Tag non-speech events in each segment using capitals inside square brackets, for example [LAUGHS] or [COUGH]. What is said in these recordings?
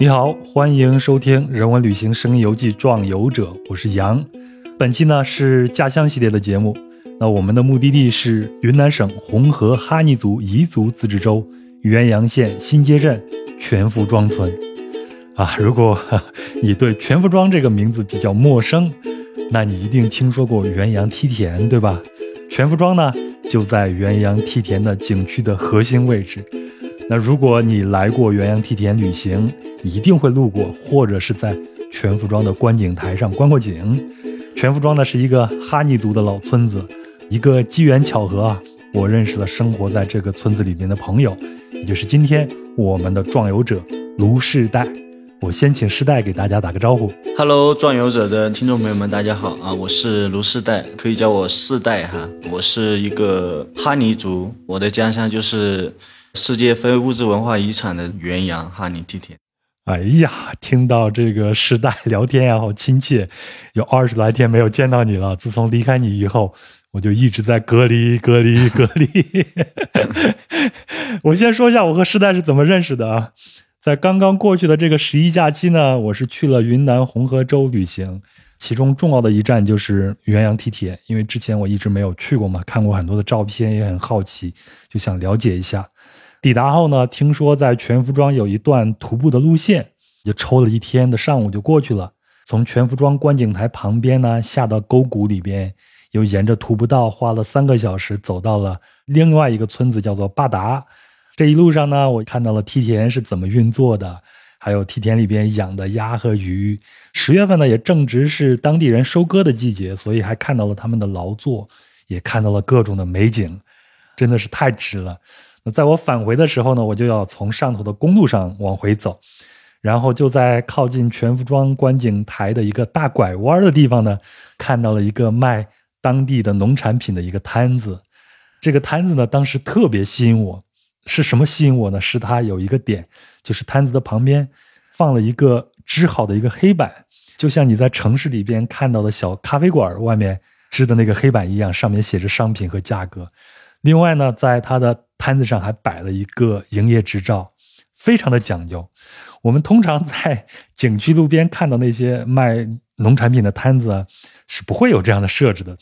你好，欢迎收听《人文旅行声音游记·壮游者》，我是杨。本期呢是家乡系列的节目。那我们的目的地是云南省红河哈尼族彝族自治州元阳县新街镇全福庄村。啊，如果 [LAUGHS] 你对全福庄这个名字比较陌生，那你一定听说过元阳梯田，对吧？全福庄呢就在元阳梯田的景区的核心位置。那如果你来过元阳梯田旅行，一定会路过，或者是在全福庄的观景台上观过景。全福庄呢是一个哈尼族的老村子，一个机缘巧合啊，我认识了生活在这个村子里面的朋友，也就是今天我们的壮游者卢世代。我先请世代给大家打个招呼。Hello，壮游者的听众朋友们，大家好啊，我是卢世代，可以叫我世代哈。我是一个哈尼族，我的家乡就是世界非物质文化遗产的元阳哈尼梯田。哎呀，听到这个时代 [LAUGHS] 聊天呀，好亲切。有二十来天没有见到你了。自从离开你以后，我就一直在隔离、[LAUGHS] 隔离、[LAUGHS] 隔离。我先说一下我和时代是怎么认识的啊。在刚刚过去的这个十一假期呢，我是去了云南红河州旅行，其中重要的一站就是元阳梯田，因为之前我一直没有去过嘛，看过很多的照片，也很好奇，就想了解一下。抵达后呢，听说在全福庄有一段徒步的路线，就抽了一天的上午就过去了。从全福庄观景台旁边呢，下到沟谷里边，又沿着徒步道花了三个小时走到了另外一个村子，叫做巴达。这一路上呢，我看到了梯田是怎么运作的，还有梯田里边养的鸭和鱼。十月份呢，也正值是当地人收割的季节，所以还看到了他们的劳作，也看到了各种的美景，真的是太值了。在我返回的时候呢，我就要从上头的公路上往回走，然后就在靠近全福庄观景台的一个大拐弯的地方呢，看到了一个卖当地的农产品的一个摊子。这个摊子呢，当时特别吸引我，是什么吸引我呢？是它有一个点，就是摊子的旁边放了一个织好的一个黑板，就像你在城市里边看到的小咖啡馆外面织的那个黑板一样，上面写着商品和价格。另外呢，在它的摊子上还摆了一个营业执照，非常的讲究。我们通常在景区路边看到那些卖农产品的摊子，是不会有这样的设置的。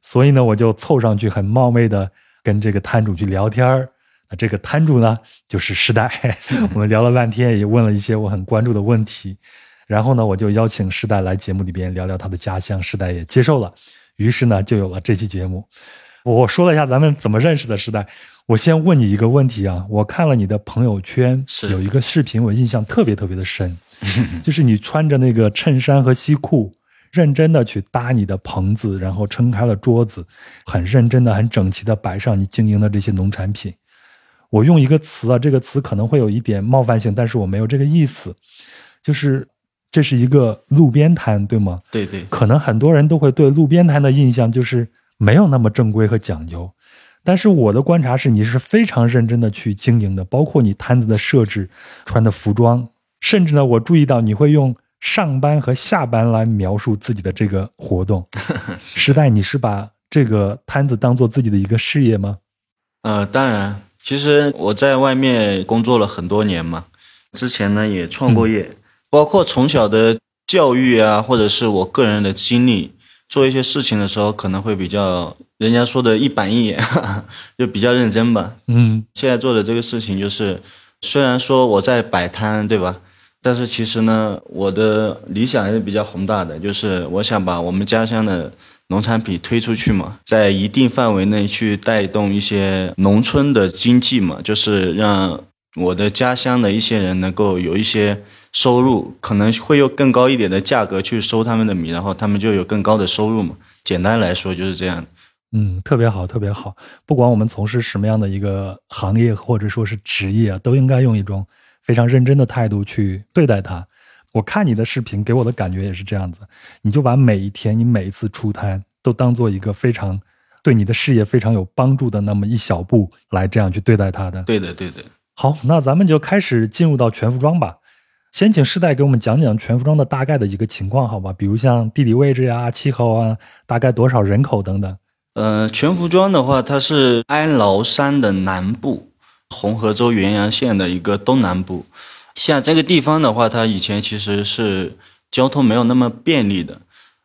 所以呢，我就凑上去，很冒昧的跟这个摊主去聊天儿。那这个摊主呢，就是时代。[LAUGHS] 我们聊了半天，也问了一些我很关注的问题。然后呢，我就邀请时代来节目里边聊聊他的家乡，时代也接受了。于是呢，就有了这期节目。我说了一下咱们怎么认识的时代，我先问你一个问题啊，我看了你的朋友圈，有一个视频，我印象特别特别的深，[LAUGHS] 就是你穿着那个衬衫和西裤，认真的去搭你的棚子，然后撑开了桌子，很认真的、很整齐的摆上你经营的这些农产品。我用一个词啊，这个词可能会有一点冒犯性，但是我没有这个意思，就是这是一个路边摊，对吗？对对，可能很多人都会对路边摊的印象就是。没有那么正规和讲究，但是我的观察是，你是非常认真的去经营的，包括你摊子的设置、穿的服装，甚至呢，我注意到你会用上班和下班来描述自己的这个活动。[LAUGHS] 时代，你是把这个摊子当做自己的一个事业吗？呃，当然，其实我在外面工作了很多年嘛，之前呢也创过业，包括从小的教育啊，或者是我个人的经历。做一些事情的时候，可能会比较人家说的一板一眼，[LAUGHS] 就比较认真吧。嗯，现在做的这个事情就是，虽然说我在摆摊，对吧？但是其实呢，我的理想还是比较宏大的，就是我想把我们家乡的农产品推出去嘛，在一定范围内去带动一些农村的经济嘛，就是让我的家乡的一些人能够有一些。收入可能会用更高一点的价格去收他们的米，然后他们就有更高的收入嘛。简单来说就是这样。嗯，特别好，特别好。不管我们从事什么样的一个行业或者说是职业啊，都应该用一种非常认真的态度去对待它。我看你的视频给我的感觉也是这样子，你就把每一天你每一次出摊都当做一个非常对你的事业非常有帮助的那么一小步来这样去对待它的。对的，对的。好，那咱们就开始进入到全服装吧。先请世代给我们讲讲全福庄的大概的一个情况，好吧？比如像地理位置呀、气候啊，大概多少人口等等。呃，全福庄的话，它是哀牢山的南部，红河州元阳县的一个东南部。像这个地方的话，它以前其实是交通没有那么便利的，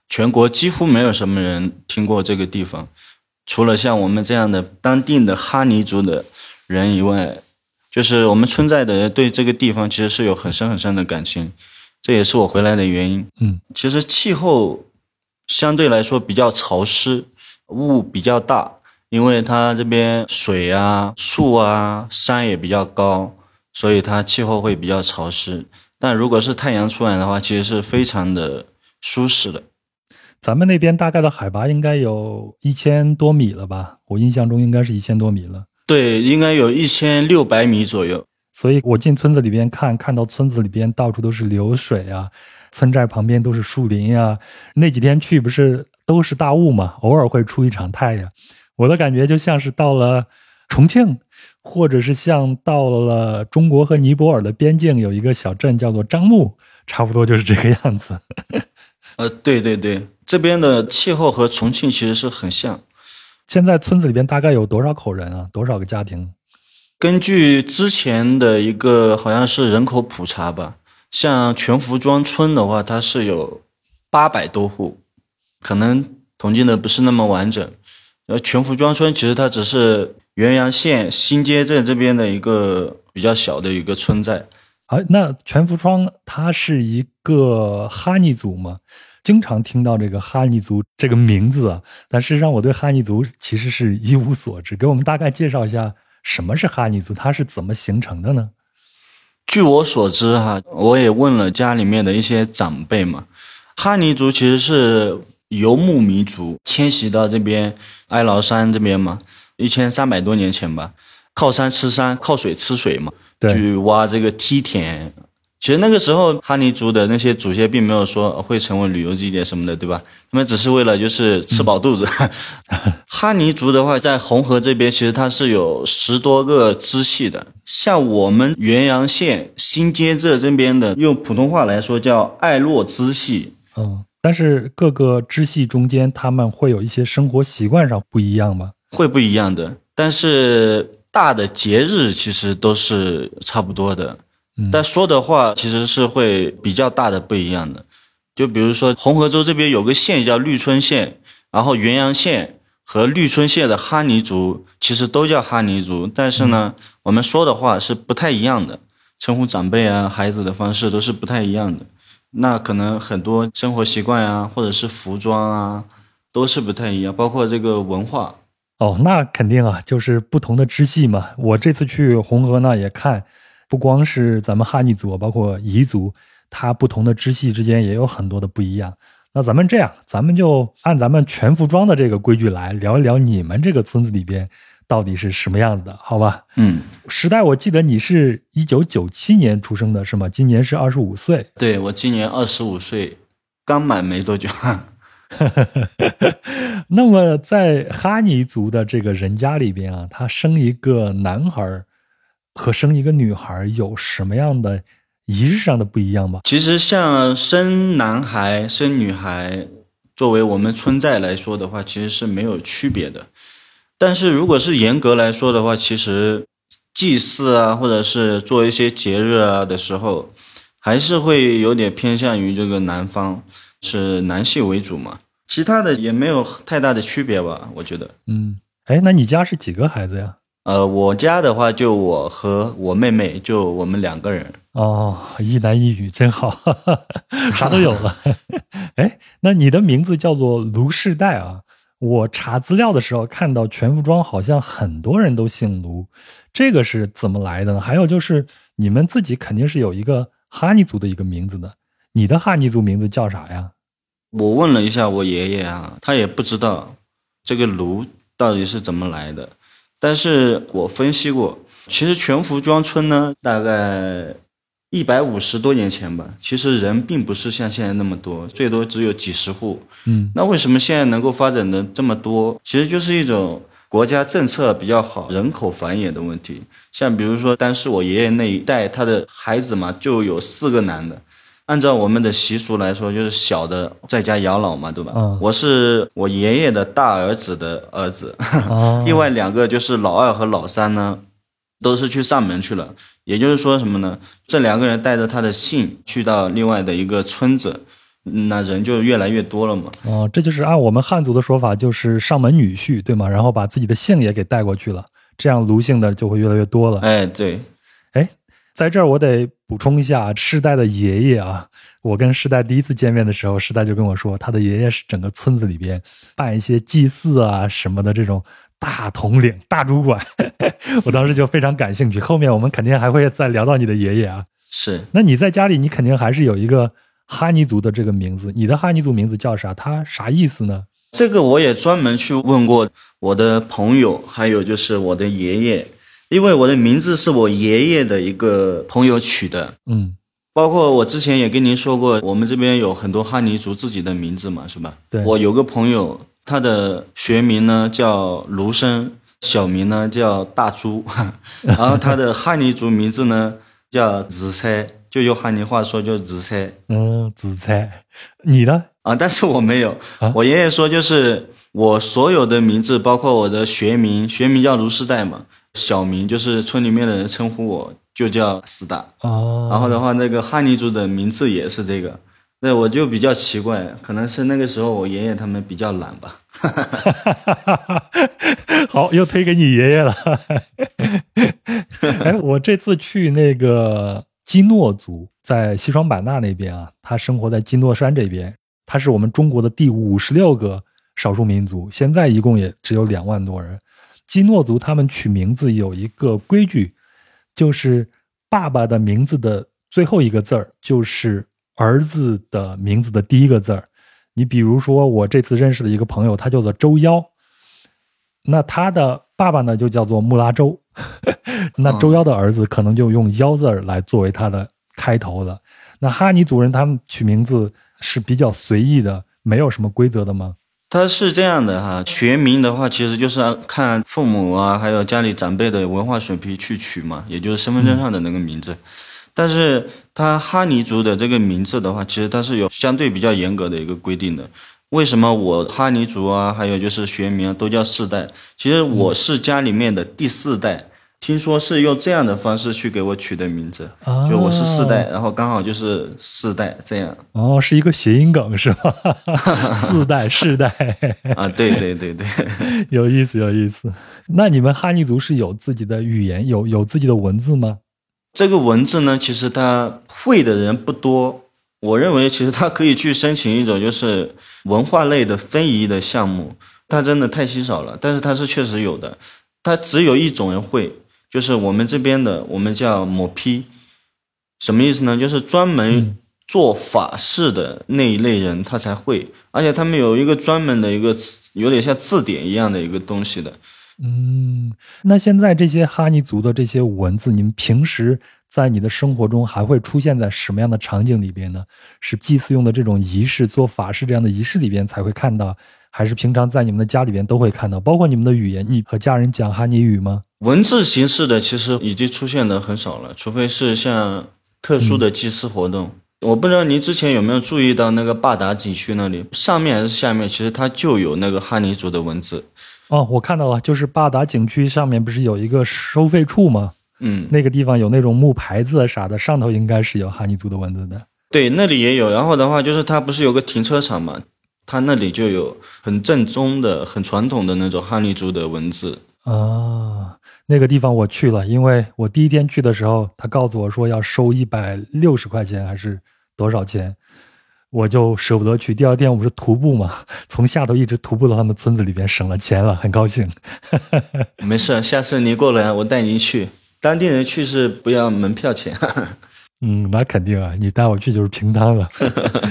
全国几乎没有什么人听过这个地方，除了像我们这样的当地的哈尼族的人以外，就是我们村寨的人对这个地方其实是有很深很深的感情，这也是我回来的原因。嗯，其实气候相对来说比较潮湿，雾比较大，因为它这边水啊、树啊、山也比较高，所以它气候会比较潮湿。但如果是太阳出来的话，其实是非常的舒适的。咱们那边大概的海拔应该有一千多米了吧？我印象中应该是一千多米了。对，应该有一千六百米左右。所以我进村子里边看，看到村子里边到处都是流水啊，村寨旁边都是树林啊。那几天去不是都是大雾嘛，偶尔会出一场太阳。我的感觉就像是到了重庆，或者是像到了中国和尼泊尔的边境，有一个小镇叫做樟木，差不多就是这个样子。呃，对对对，这边的气候和重庆其实是很像。现在村子里边大概有多少口人啊？多少个家庭？根据之前的一个好像是人口普查吧，像全福庄村的话，它是有八百多户，可能统计的不是那么完整。呃，全福庄村其实它只是元阳县新街镇这边的一个比较小的一个村寨。啊，那全福庄它是一个哈尼族吗？经常听到这个哈尼族这个名字啊，但事实上我对哈尼族其实是一无所知。给我们大概介绍一下什么是哈尼族，它是怎么形成的呢？据我所知，哈，我也问了家里面的一些长辈嘛，哈尼族其实是游牧民族迁徙到这边哀牢山这边嘛，一千三百多年前吧，靠山吃山，靠水吃水嘛，去挖这个梯田。其实那个时候，哈尼族的那些祖先并没有说会成为旅游景点什么的，对吧？他们只是为了就是吃饱肚子。[LAUGHS] 哈尼族的话，在红河这边，其实它是有十多个支系的。像我们元阳县新街镇这边的，用普通话来说叫艾洛支系。嗯，但是各个支系中间，他们会有一些生活习惯上不一样吗？会不一样的，但是大的节日其实都是差不多的。但说的话其实是会比较大的不一样的，就比如说红河州这边有个县叫绿春县，然后元阳县和绿春县的哈尼族其实都叫哈尼族，但是呢，我们说的话是不太一样的，称呼长辈啊、孩子的方式都是不太一样的。那可能很多生活习惯啊，或者是服装啊，都是不太一样，包括这个文化。哦，那肯定啊，就是不同的支系嘛。我这次去红河呢也看。不光是咱们哈尼族，包括彝族，它不同的支系之间也有很多的不一样。那咱们这样，咱们就按咱们全服装的这个规矩来聊一聊你们这个村子里边到底是什么样子的，好吧？嗯，时代，我记得你是一九九七年出生的，是吗？今年是二十五岁。对，我今年二十五岁，刚满没多久。[LAUGHS] 那么在哈尼族的这个人家里边啊，他生一个男孩。和生一个女孩有什么样的仪式上的不一样吗？其实像生男孩、生女孩，作为我们村寨来说的话，其实是没有区别的。但是如果是严格来说的话，其实祭祀啊，或者是做一些节日啊的时候，还是会有点偏向于这个男方，是男性为主嘛。其他的也没有太大的区别吧，我觉得。嗯，哎，那你家是几个孩子呀？呃，我家的话就我和我妹妹，就我们两个人哦，一男一女真好，[LAUGHS] 啥都有了。[LAUGHS] 哎，那你的名字叫做卢世代啊？我查资料的时候看到全福庄好像很多人都姓卢，这个是怎么来的呢？还有就是你们自己肯定是有一个哈尼族的一个名字的，你的哈尼族名字叫啥呀？我问了一下我爷爷啊，他也不知道这个卢到底是怎么来的。但是我分析过，其实全福庄村呢，大概一百五十多年前吧，其实人并不是像现在那么多，最多只有几十户。嗯，那为什么现在能够发展的这么多？其实就是一种国家政策比较好，人口繁衍的问题。像比如说，当时我爷爷那一代，他的孩子嘛，就有四个男的。按照我们的习俗来说，就是小的在家养老嘛，对吧？嗯，我是我爷爷的大儿子的儿子，[LAUGHS] 另外两个就是老二和老三呢，都是去上门去了。也就是说什么呢？这两个人带着他的姓去到另外的一个村子，那人就越来越多了嘛。哦，这就是按我们汉族的说法，就是上门女婿，对吗？然后把自己的姓也给带过去了，这样卢姓的就会越来越多了。哎，对，哎，在这儿我得补充一下，世代的爷爷啊，我跟世代第一次见面的时候，世代就跟我说，他的爷爷是整个村子里边办一些祭祀啊什么的这种大统领、大主管。[LAUGHS] 我当时就非常感兴趣，后面我们肯定还会再聊到你的爷爷啊。是。那你在家里，你肯定还是有一个哈尼族的这个名字，你的哈尼族名字叫啥？它啥意思呢？这个我也专门去问过我的朋友，还有就是我的爷爷，因为我的名字是我爷爷的一个朋友取的。嗯，包括我之前也跟您说过，我们这边有很多哈尼族自己的名字嘛，是吧？对。我有个朋友，他的学名呢叫卢生，小名呢叫大猪，[LAUGHS] 然后他的哈尼族名字呢叫子猜，就用哈尼话说就是子猜。嗯，子猜，你呢？啊，但是我没有。啊我爷爷说，就是我所有的名字，包括我的学名，学名叫卢世代嘛，小名就是村里面的人称呼我就叫四大。哦，然后的话，那个汉尼族的名字也是这个，那我就比较奇怪，可能是那个时候我爷爷他们比较懒吧。[LAUGHS] 好，又推给你爷爷了。[LAUGHS] 哎，我这次去那个基诺族，在西双版纳那边啊，他生活在基诺山这边，他是我们中国的第五十六个少数民族，现在一共也只有两万多人。基诺族他们取名字有一个规矩，就是爸爸的名字的最后一个字儿就是儿子的名字的第一个字儿。你比如说，我这次认识的一个朋友，他叫做周夭，那他的爸爸呢就叫做穆拉周，[LAUGHS] 那周夭的儿子可能就用“夭”字儿来作为他的开头了。那哈尼族人他们取名字是比较随意的，没有什么规则的吗？他是这样的哈，学名的话，其实就是看父母啊，还有家里长辈的文化水平去取嘛，也就是身份证上的那个名字。但是他哈尼族的这个名字的话，其实它是有相对比较严格的一个规定的。为什么我哈尼族啊，还有就是学名啊，都叫四代？其实我是家里面的第四代，听说是用这样的方式去给我取的名字，啊就我是四代，然后刚好就是四代这样哦，是一个谐音梗是吧？[LAUGHS] 四代、世代，啊，对对对对。[LAUGHS] 有意思，有意思。那你们哈尼族是有自己的语言，有有自己的文字吗？这个文字呢，其实他会的人不多。我认为，其实他可以去申请一种就是文化类的非遗的项目，它真的太稀少了。但是它是确实有的，它只有一种人会，就是我们这边的，我们叫抹批，什么意思呢？就是专门做法事的那一类人他才会，而且他们有一个专门的一个有点像字典一样的一个东西的。嗯，那现在这些哈尼族的这些文字，你们平时在你的生活中还会出现在什么样的场景里边呢？是祭祀用的这种仪式、做法事这样的仪式里边才会看到，还是平常在你们的家里边都会看到？包括你们的语言，你和家人讲哈尼语吗？文字形式的其实已经出现的很少了，除非是像特殊的祭祀活动。我不知道您之前有没有注意到那个坝达景区那里，上面还是下面，其实它就有那个哈尼族的文字。哦，我看到了，就是坝达景区上面不是有一个收费处吗？嗯，那个地方有那种木牌子啊啥的，上头应该是有哈尼族的文字的。对，那里也有。然后的话，就是它不是有个停车场嘛，它那里就有很正宗的、很传统的那种哈尼族的文字。啊，那个地方我去了，因为我第一天去的时候，他告诉我说要收一百六十块钱还是多少钱，我就舍不得去。第二天我不是徒步嘛，[LAUGHS] 从下头一直徒步到他们村子里边，省了钱了，很高兴。[LAUGHS] 没事，下次您过来，我带您去。当地人去是不要门票钱。嗯，那肯定啊，你带我去就是平摊了。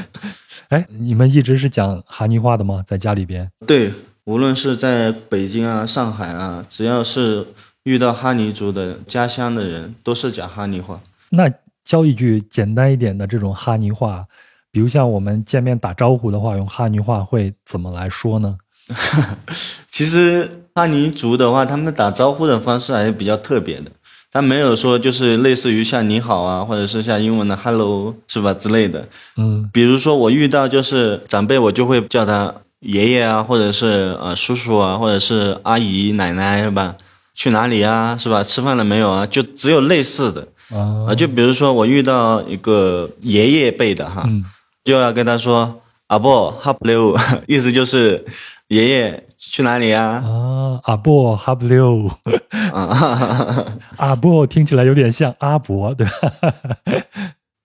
[LAUGHS] 哎，你们一直是讲哈尼话的吗？在家里边？对，无论是在北京啊、上海啊，只要是遇到哈尼族的家乡的人，都是讲哈尼话。那教一句简单一点的这种哈尼话，比如像我们见面打招呼的话，用哈尼话会怎么来说呢？[LAUGHS] 其实哈尼族的话，他们打招呼的方式还是比较特别的，他没有说就是类似于像你好啊，或者是像英文的 hello 是吧之类的。嗯比如说我遇到就是长辈，我就会叫他爷爷啊，或者是呃叔叔啊，或者是阿姨奶奶是吧？去哪里啊是吧？吃饭了没有啊？就只有类似的。啊啊。就比如说我遇到一个爷爷辈的哈，嗯就要跟他说阿伯哈布溜，[LAUGHS] 意思就是爷爷去哪里啊？啊，阿伯哈布溜，啊 [LAUGHS] 阿伯听起来有点像阿伯，对吧？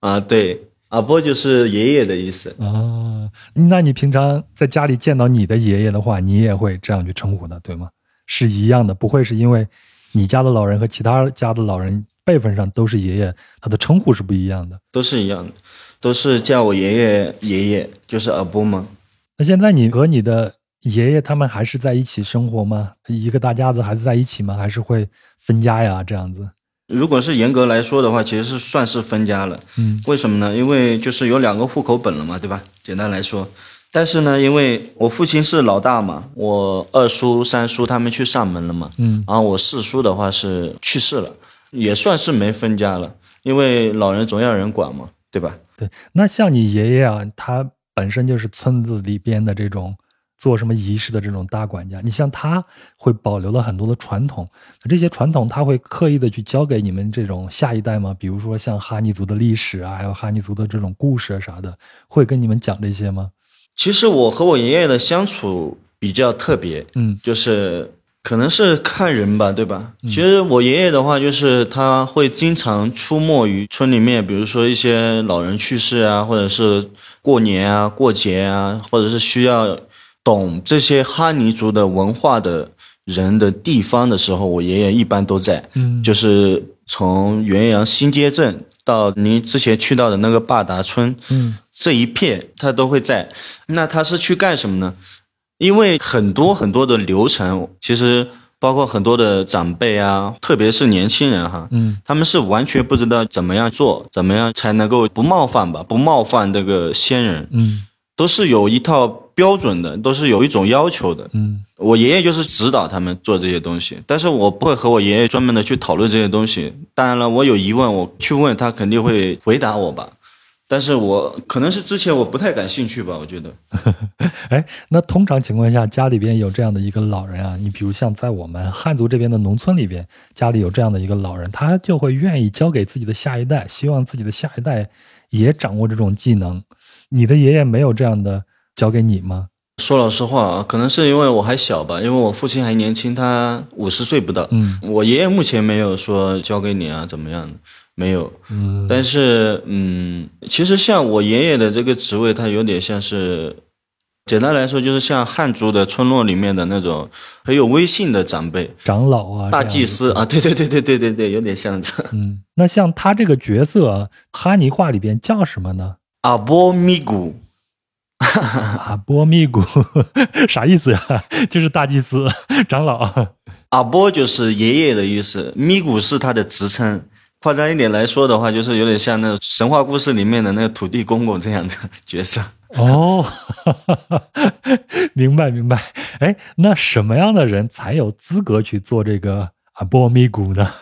[LAUGHS] 啊，对，阿波就是爷爷的意思。啊，那你平常在家里见到你的爷爷的话，你也会这样去称呼他，对吗？是一样的，不会是因为你家的老人和其他家的老人辈分上都是爷爷，他的称呼是不一样的。都是一样的，都是叫我爷爷爷爷，就是阿波嘛。那现在你和你的爷爷他们还是在一起生活吗？一个大家子还是在一起吗？还是会分家呀？这样子？如果是严格来说的话，其实是算是分家了。嗯为什么呢？因为就是有两个户口本了嘛，对吧？简单来说，但是呢，因为我父亲是老大嘛，我二叔、三叔他们去上门了嘛，嗯然后我四叔的话是去世了，也算是没分家了，因为老人总要人管嘛，对吧？对。那像你爷爷啊，他本身就是村子里边的这种做什么仪式的这种大管家，你像他会保留了很多的传统，这些传统他会刻意的去教给你们这种下一代吗？比如说像哈尼族的历史啊，还有哈尼族的这种故事啊啥的，会跟你们讲这些吗？其实我和我爷爷的相处比较特别，嗯就是可能是看人吧，对吧？其实我爷爷的话，就是他会经常出没于村里面，比如说一些老人去世啊，或者是过年啊、过节啊，或者是需要懂这些哈尼族的文化的人的地方的时候，我爷爷一般都在。嗯就是从元阳新街镇到您之前去到的那个坝达村，嗯这一片他都会在。那他是去干什么呢？因为很多很多的流程，其实包括很多的长辈啊，特别是年轻人哈，嗯他们是完全不知道怎么样做，怎么样才能够不冒犯吧，不冒犯这个先人，嗯都是有一套标准的，都是有一种要求的。嗯我爷爷就是指导他们做这些东西，但是我不会和我爷爷专门的去讨论这些东西。当然了，我有疑问，我去问他肯定会回答我吧。但是我可能是之前我不太感兴趣吧，我觉得。[LAUGHS] 哎，那通常情况下，家里边有这样的一个老人啊，你比如像在我们汉族这边的农村里边，家里有这样的一个老人，他就会愿意交给自己的下一代，希望自己的下一代也掌握这种技能。你的爷爷没有这样的教给你吗？说老实话啊，可能是因为我还小吧，因为我父亲还年轻，他五十岁不到。嗯我爷爷目前没有说交给你啊，怎么样的，没有。嗯但是，嗯，其实像我爷爷的这个职位，他有点像是，简单来说就是像汉族的村落里面的那种很有威信的长辈、长老啊，大祭司啊，对对对对对对对，有点像这。嗯，那像他这个角色啊，哈尼话里边叫什么呢？阿波咪古，阿波咪古，啥意思呀？就是大祭司、长老。阿波就是爷爷的意思，咪古是他的职称。夸张一点来说的话，就是有点像那神话故事里面的那个土地公公这样的 [LAUGHS] 角色。哦，[LAUGHS] 明白明白。哎，那什么样的人才有资格去做这个阿波咪古呢？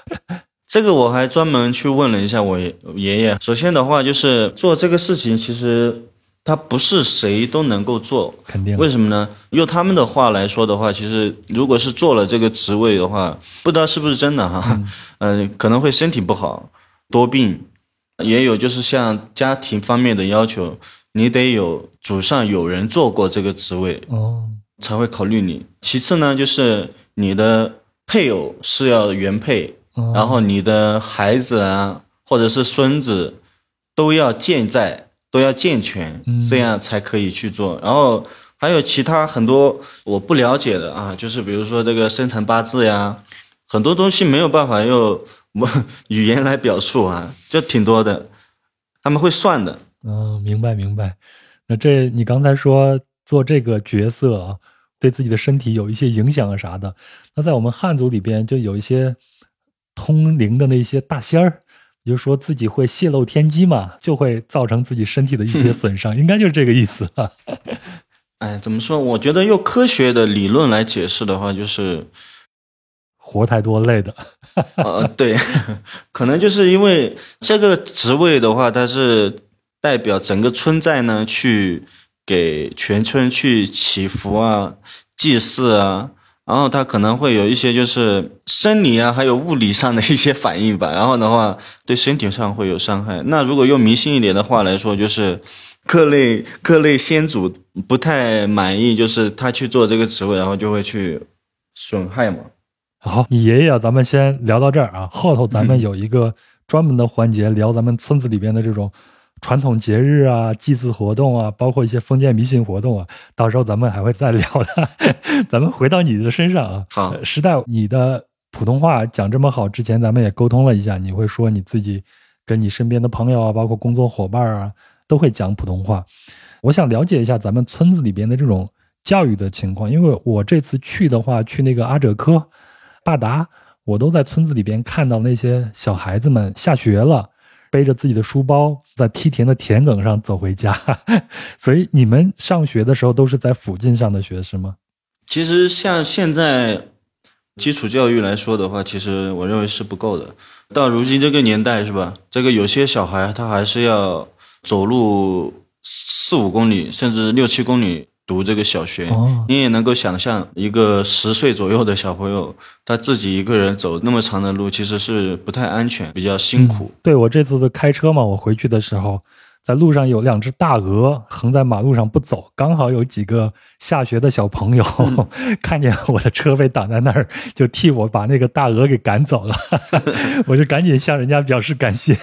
这个我还专门去问了一下我爷爷。首先的话，就是做这个事情，其实他不是谁都能够做。肯定为什么呢？用他们的话来说的话，其实如果是做了这个职位的话，不知道是不是真的哈，嗯、[LAUGHS] 可能会身体不好、多病，也有就是像家庭方面的要求，你得有祖上有人做过这个职位，哦，才会考虑你。其次呢，就是你的配偶是要原配，哦然后你的孩子啊，或者是孙子，都要健在，都要健全，嗯这样才可以去做。然后还有其他很多我不了解的啊，就是比如说这个生辰八字呀，很多东西没有办法用我 [LAUGHS] 语言来表述啊，就挺多的，他们会算的。嗯，明白明白。那这你刚才说做这个角色啊，对自己的身体有一些影响啊啥的。那在我们汉族里边，就有一些通灵的那些大仙儿，就说自己会泄露天机嘛，就会造成自己身体的一些损伤，应该就是这个意思啊。[LAUGHS] 哎，怎么说？我觉得用科学的理论来解释的话，就是活太多累的，[LAUGHS] 呃，对，[LAUGHS] 可能就是因为这个职位的话，它是代表整个村寨呢，去给全村去祈福啊、祭祀啊，然后他可能会有一些就是生理啊，还有物理上的一些反应吧。然后的话，对身体上会有伤害。那如果用迷信一点的话来说，就是各类各类先祖不太满意，就是他去做这个职位，然后就会去损害嘛。好，你爷爷，咱们先聊到这儿啊。后头咱们有一个专门的环节，聊咱们村子里边的这种。传统节日啊，祭祀活动啊，包括一些封建迷信活动啊，到时候咱们还会再聊的。[LAUGHS] 咱们回到你的身上啊，好，时代，你的普通话讲这么好，之前咱们也沟通了一下，你会说你自己跟你身边的朋友啊，包括工作伙伴啊，都会讲普通话。我想了解一下咱们村子里边的这种教育的情况，因为我这次去的话，去那个阿哲科、巴达，我都在村子里边看到那些小孩子们下学了。背着自己的书包，在梯田的田埂上走回家，[LAUGHS] 所以你们上学的时候都是在附近上的学是吗？其实像现在基础教育来说的话，其实我认为是不够的。到如今这个年代，是吧？这个有些小孩他还是要走路四五公里，甚至六七公里。读这个小学，你也能够想象一个十岁左右的小朋友，他自己一个人走那么长的路，其实是不太安全，比较辛苦。对我这次的开车嘛，我回去的时候。在路上有两只大鹅横在马路上不走，刚好有几个下学的小朋友 [LAUGHS] 看见我的车被挡在那儿，就替我把那个大鹅给赶走了。[LAUGHS] 我就赶紧向人家表示感谢，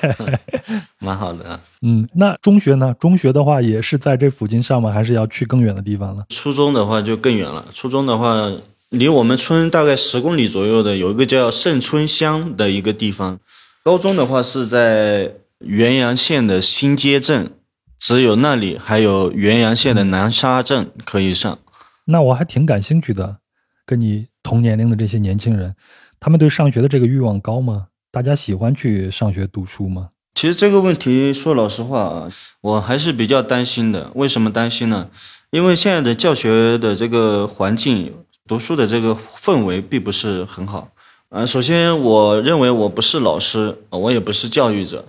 [LAUGHS] 蛮好的。嗯，那中学呢？中学的话也是在这附近上吗？还是要去更远的地方了？初中的话就更远了。初中的话，离我们村大概十公里左右的有一个叫盛春乡的一个地方。高中的话是在。元阳县的新街镇，只有那里还有元阳县的南沙镇可以上。那我还挺感兴趣的，跟你同年龄的这些年轻人，他们对上学的这个欲望高吗？大家喜欢去上学读书吗？其实这个问题说老实话啊，我还是比较担心的。为什么担心呢？因为现在的教学的这个环境，读书的这个氛围并不是很好。嗯，首先我认为我不是老师，我也不是教育者。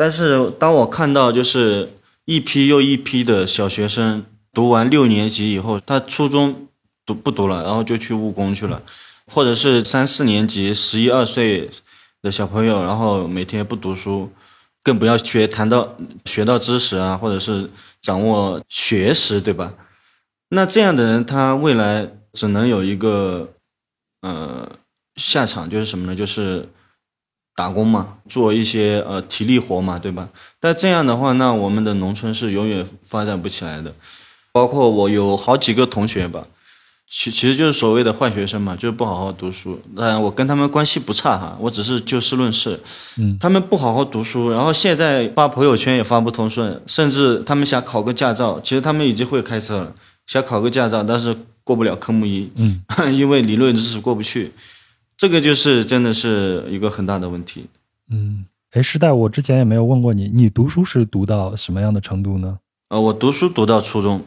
但是当我看到就是一批又一批的小学生读完六年级以后，他初中读不读了，然后就去务工去了，或者是三四年级十一二岁的小朋友，然后每天不读书，更不要学谈到学到知识啊，或者是掌握学识，对吧？那这样的人，他未来只能有一个呃下场，就是什么呢？就是。打工嘛，做一些呃体力活嘛，对吧？但这样的话，那我们的农村是永远发展不起来的。包括我有好几个同学吧，其其实就是所谓的坏学生嘛，就是不好好读书。当然，我跟他们关系不差哈，我只是就事论事。嗯，他们不好好读书，然后现在发朋友圈也发不通顺，甚至他们想考个驾照，其实他们已经会开车了，想考个驾照，但是过不了科目一，嗯，[LAUGHS] 因为理论知识过不去。这个就是真的是一个很大的问题。嗯，哎，时代，我之前也没有问过你，你读书是读到什么样的程度呢？呃，我读书读到初中。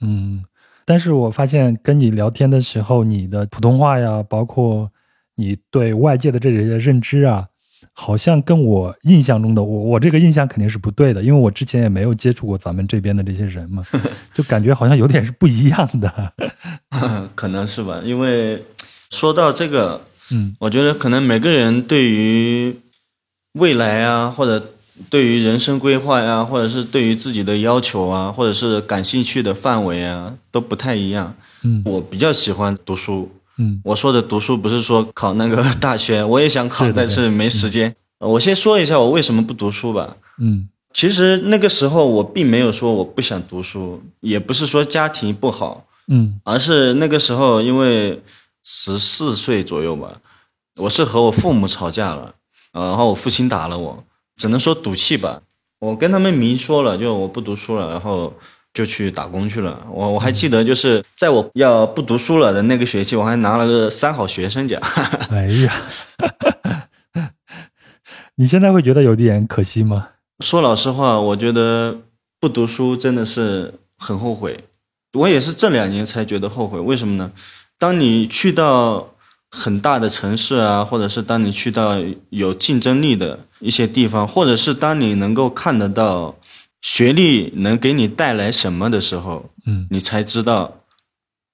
嗯，但是我发现跟你聊天的时候，你的普通话呀，包括你对外界的这些认知啊，好像跟我印象中的我，我这个印象肯定是不对的，因为我之前也没有接触过咱们这边的这些人嘛，[LAUGHS] 就感觉好像有点是不一样的。[LAUGHS] 可能是吧，因为说到这个。嗯，我觉得可能每个人对于未来啊，或者对于人生规划呀，或者是对于自己的要求啊，或者是感兴趣的范围啊，都不太一样。嗯，我比较喜欢读书。嗯，我说的读书不是说考那个大学，[LAUGHS] 我也想考，但是没时间。我先说一下我为什么不读书吧。嗯，其实那个时候我并没有说我不想读书，也不是说家庭不好。嗯，而是那个时候因为。十四岁左右吧，我是和我父母吵架了，然后我父亲打了我，只能说赌气吧。我跟他们明说了，就我不读书了，然后就去打工去了。我我还记得，就是在我要不读书了的那个学期，我还拿了个三好学生奖。哎呀，你现在会觉得有点可惜吗？说老实话，我觉得不读书真的是很后悔。我也是这两年才觉得后悔，为什么呢？当你去到很大的城市啊，或者是当你去到有竞争力的一些地方，或者是当你能够看得到学历能给你带来什么的时候，嗯，你才知道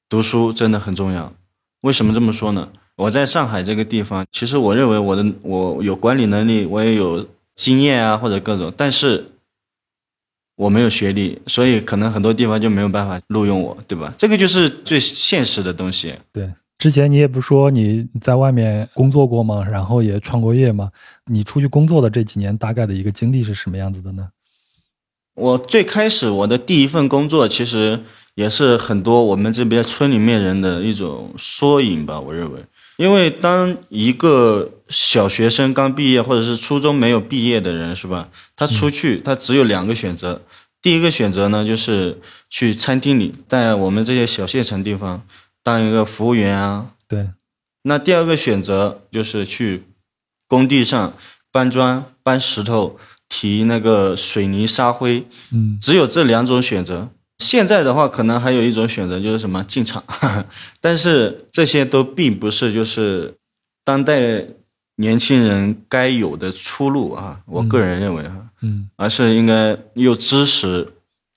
读书真的很重要。为什么这么说呢？我在上海这个地方，其实我认为我的我有管理能力，我也有经验啊，或者各种，但是我没有学历，所以可能很多地方就没有办法录用我，对吧？这个就是最现实的东西。对，之前你也不说你在外面工作过吗？然后也创过业吗？你出去工作的这几年，大概的一个经历是什么样子的呢？我最开始我的第一份工作，其实也是很多我们这边村里面人的一种缩影吧，我认为。因为当一个小学生刚毕业，或者是初中没有毕业的人，是吧？他出去，他只有两个选择。第一个选择呢，就是去餐厅里，在我们这些小县城地方当一个服务员啊。对。那第二个选择就是去工地上搬砖、搬石头、提那个水泥沙灰。嗯。只有这两种选择。现在的话，可能还有一种选择，就是什么进厂，[LAUGHS] 但是这些都并不是就是当代年轻人该有的出路啊。我个人认为哈，嗯，而是应该又知识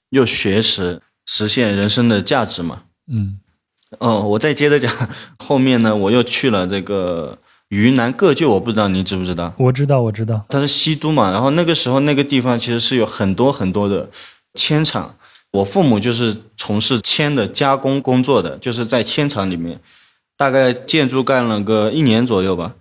又学识，实现人生的价值嘛。嗯，哦，我再接着讲，后面呢，我又去了这个云南个旧，我不知道你知不知道？我知道，我知道，它是西都嘛。然后那个时候那个地方其实是有很多很多的铅厂。我父母就是从事铅的加工工作的，就是在铅厂里面，大概建筑干了个一年左右吧，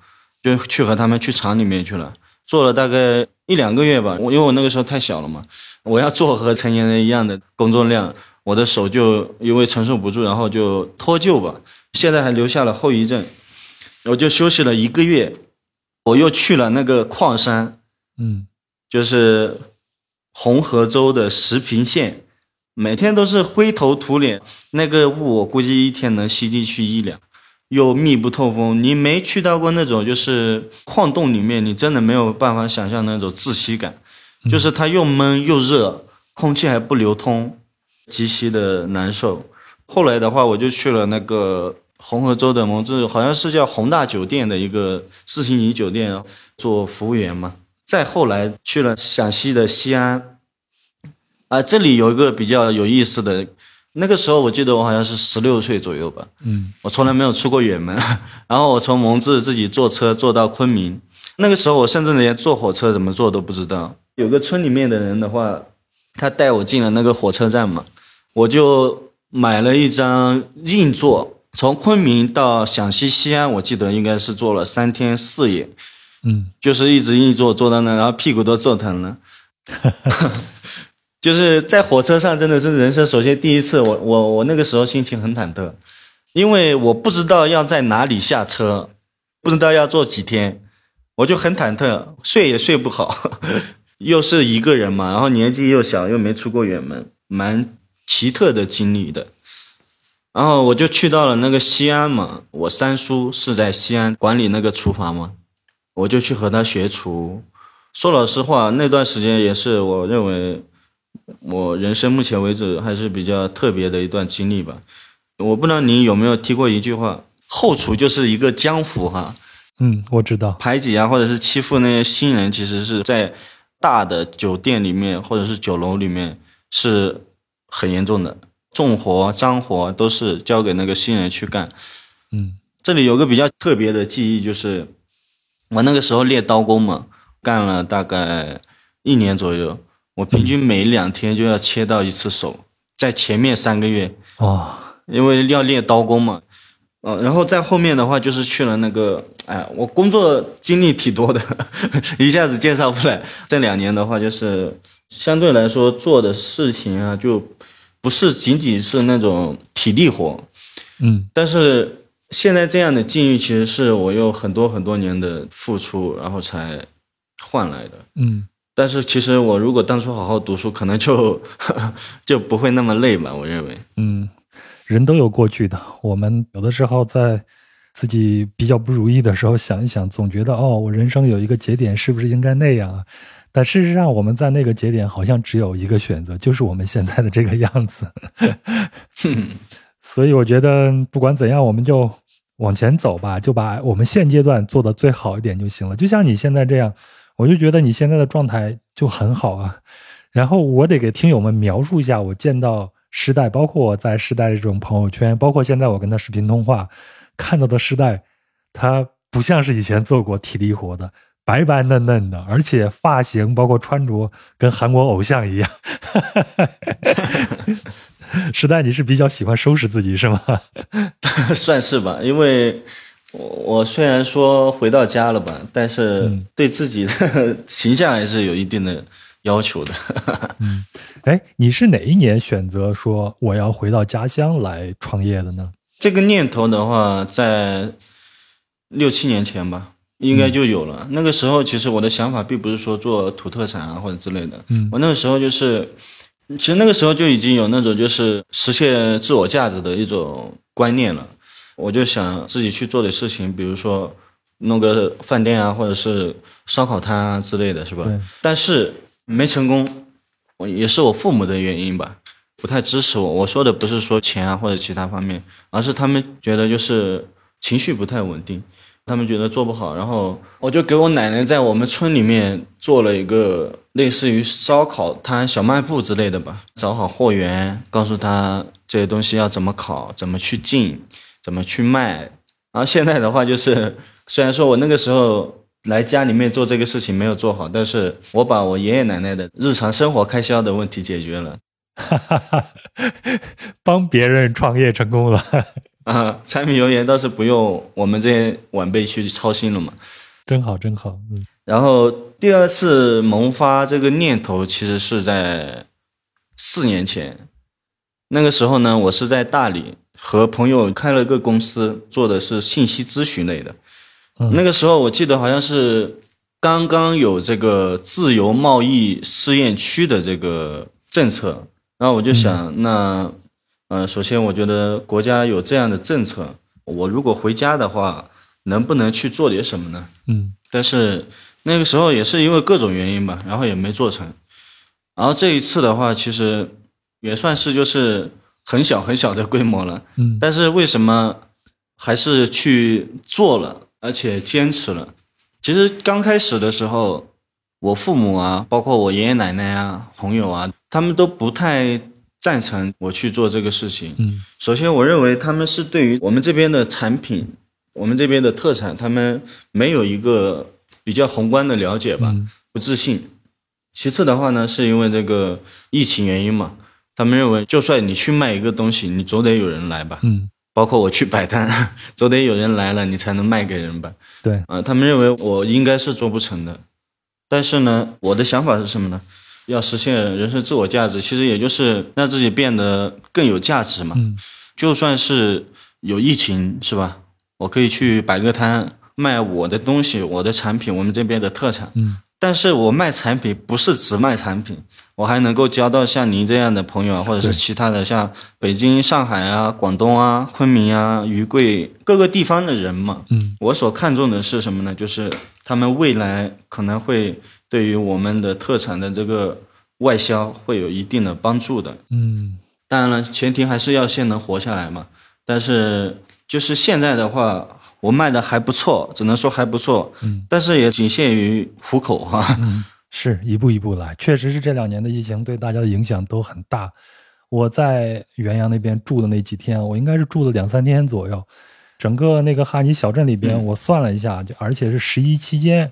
就去和他们去厂里面去了，做了大概一两个月吧。我因为我那个时候太小了嘛，我要做和成年人一样的工作量，我的手就因为承受不住，然后就脱臼吧，现在还留下了后遗症。我就休息了一个月，我又去了那个矿山，嗯，就是红河州的石屏县。每天都是灰头土脸，那个雾我估计一天能吸进去一两，又密不透风。你没去到过那种就是矿洞里面，你真的没有办法想象那种窒息感，就是它又闷又热，空气还不流通，极其的难受。后来的话，我就去了那个红河州的蒙自，好像是叫宏大酒店的一个四星级酒店做服务员嘛。再后来去了陕西的西安。啊，这里有一个比较有意思的，那个时候我记得我好像是十六岁左右吧，嗯，我从来没有出过远门，[LAUGHS] 然后我从蒙自自己坐车坐到昆明，那个时候我甚至连坐火车怎么坐都不知道。有个村里面的人的话，他带我进了那个火车站嘛，我就买了一张硬座，从昆明到陕西西安，我记得应该是坐了三天四夜，嗯，就是一直硬座坐到那，然后屁股都坐疼了。就是在火车上，真的是人生首先第一次，我我我那个时候心情很忐忑，因为我不知道要在哪里下车，不知道要坐几天，我就很忐忑，睡也睡不好，[LAUGHS] 又是一个人嘛，然后年纪又小，又没出过远门，蛮奇特的经历的。然后我就去到了那个西安嘛，我三叔是在西安管理那个厨房嘛，我就去和他学厨。说老实话，那段时间也是我认为。我人生目前为止还是比较特别的一段经历吧。我不知道你有没有听过一句话：“后厨就是一个江湖。”哈，嗯，我知道。排挤啊，或者是欺负那些新人，其实是在大的酒店里面或者是酒楼里面是很严重的。重活、脏活都是交给那个新人去干。嗯，这里有个比较特别的记忆，就是我那个时候练刀工嘛，干了大概一年左右。我平均每两天就要切到一次手，在前面三个月哦，因为要练刀工嘛，嗯，然后在后面的话就是去了那个，哎，我工作经历挺多的，[LAUGHS] 一下子介绍不来。这两年的话，就是相对来说做的事情啊，就不是仅仅是那种体力活，嗯，但是现在这样的境遇，其实是我有很多很多年的付出，然后才换来的，嗯。但是其实我如果当初好好读书，可能就 [LAUGHS] 就不会那么累吧。我认为，嗯，人都有过去的。我们有的时候在自己比较不如意的时候想一想，总觉得哦，我人生有一个节点，是不是应该那样啊？但事实上，我们在那个节点好像只有一个选择，就是我们现在的这个样子。[LAUGHS] [LAUGHS] 所以我觉得不管怎样，我们就往前走吧，就把我们现阶段做的最好一点就行了。就像你现在这样。我就觉得你现在的状态就很好啊，然后我得给听友们描述一下我见到时代，包括我在时代这种朋友圈，包括现在我跟他视频通话，看到的时代，他不像是以前做过体力活的，白白嫩嫩的，而且发型包括穿着跟韩国偶像一样。[LAUGHS] 时代，你是比较喜欢收拾自己是吗？[LAUGHS] 算是吧，因为我我虽然说回到家了吧，但是对自己的 [LAUGHS] 形象还是有一定的要求的。[LAUGHS] 嗯，哎，你是哪一年选择说我要回到家乡来创业的呢？这个念头的话，在六七年前吧，应该就有了。那个时候，其实我的想法并不是说做土特产啊或者之类的。嗯，我那个时候就是。其实那个时候就已经有那种就是实现自我价值的一种观念了，我就想自己去做的事情，比如说弄个饭店啊，或者是烧烤摊啊之类的是吧？但是没成功，我也是我父母的原因吧，不太支持我。我说的不是说钱啊或者其他方面，而是他们觉得就是情绪不太稳定。他们觉得做不好，然后我就给我奶奶在我们村里面做了一个类似于烧烤摊、小卖部之类的吧，找好货源，告诉他这些东西要怎么烤、怎么去进、怎么去卖。然后现在的话就是，[LAUGHS] 虽然说我那个时候来家里面做这个事情没有做好，但是我把我爷爷奶奶的日常生活开销的问题解决了，哈哈哈帮别人创业成功了。[LAUGHS] 啊，柴米油盐倒是不用我们这些晚辈去操心了嘛，真好真好。嗯，然后第二次萌发这个念头，其实是在四年前，那个时候呢，我是在大理和朋友开了个公司，做的是信息咨询类的。那个时候我记得好像是刚刚有这个自由贸易试验区的这个政策，然后我就想那。呃，首先我觉得国家有这样的政策，我如果回家的话，能不能去做点什么呢？嗯，但是那个时候也是因为各种原因吧，然后也没做成。然后这一次的话，其实也算是就是很小很小的规模了。嗯，但是为什么还是去做了，而且坚持了？其实刚开始的时候，我父母啊，包括我爷爷奶奶啊、朋友啊，他们都不太。赞成我去做这个事情。嗯，首先，我认为他们是对于我们这边的产品，我们这边的特产，他们没有一个比较宏观的了解吧，不自信。其次的话呢，是因为这个疫情原因嘛，他们认为就算你去卖一个东西，你总得有人来吧。嗯，包括我去摆摊，[LAUGHS] 总得有人来了，你才能卖给人吧。对，啊，他们认为我应该是做不成的。但是呢，我的想法是什么呢？要实现人生自我价值，其实也就是让自己变得更有价值嘛。嗯，就算是有疫情，是吧？我可以去摆个摊卖我的东西，我的产品，我们这边的特产。嗯，但是我卖产品不是只卖产品，我还能够交到像您这样的朋友啊，或者是其他的像北京、上海啊、广东啊、昆明啊、渝贵各个地方的人嘛。嗯，我所看重的是什么呢？就是他们未来可能会。对于我们的特产的这个外销会有一定的帮助的。嗯，当然了，前提还是要先能活下来嘛。但是就是现在的话，我卖的还不错，只能说还不错。嗯，但是也仅限于糊口哈。嗯，是一步一步来，确实是这两年的疫情对大家的影响都很大。我在元阳那边住的那几天，我应该是住了两三天左右。整个那个哈尼小镇里边，我算了一下，就而且是十一期间。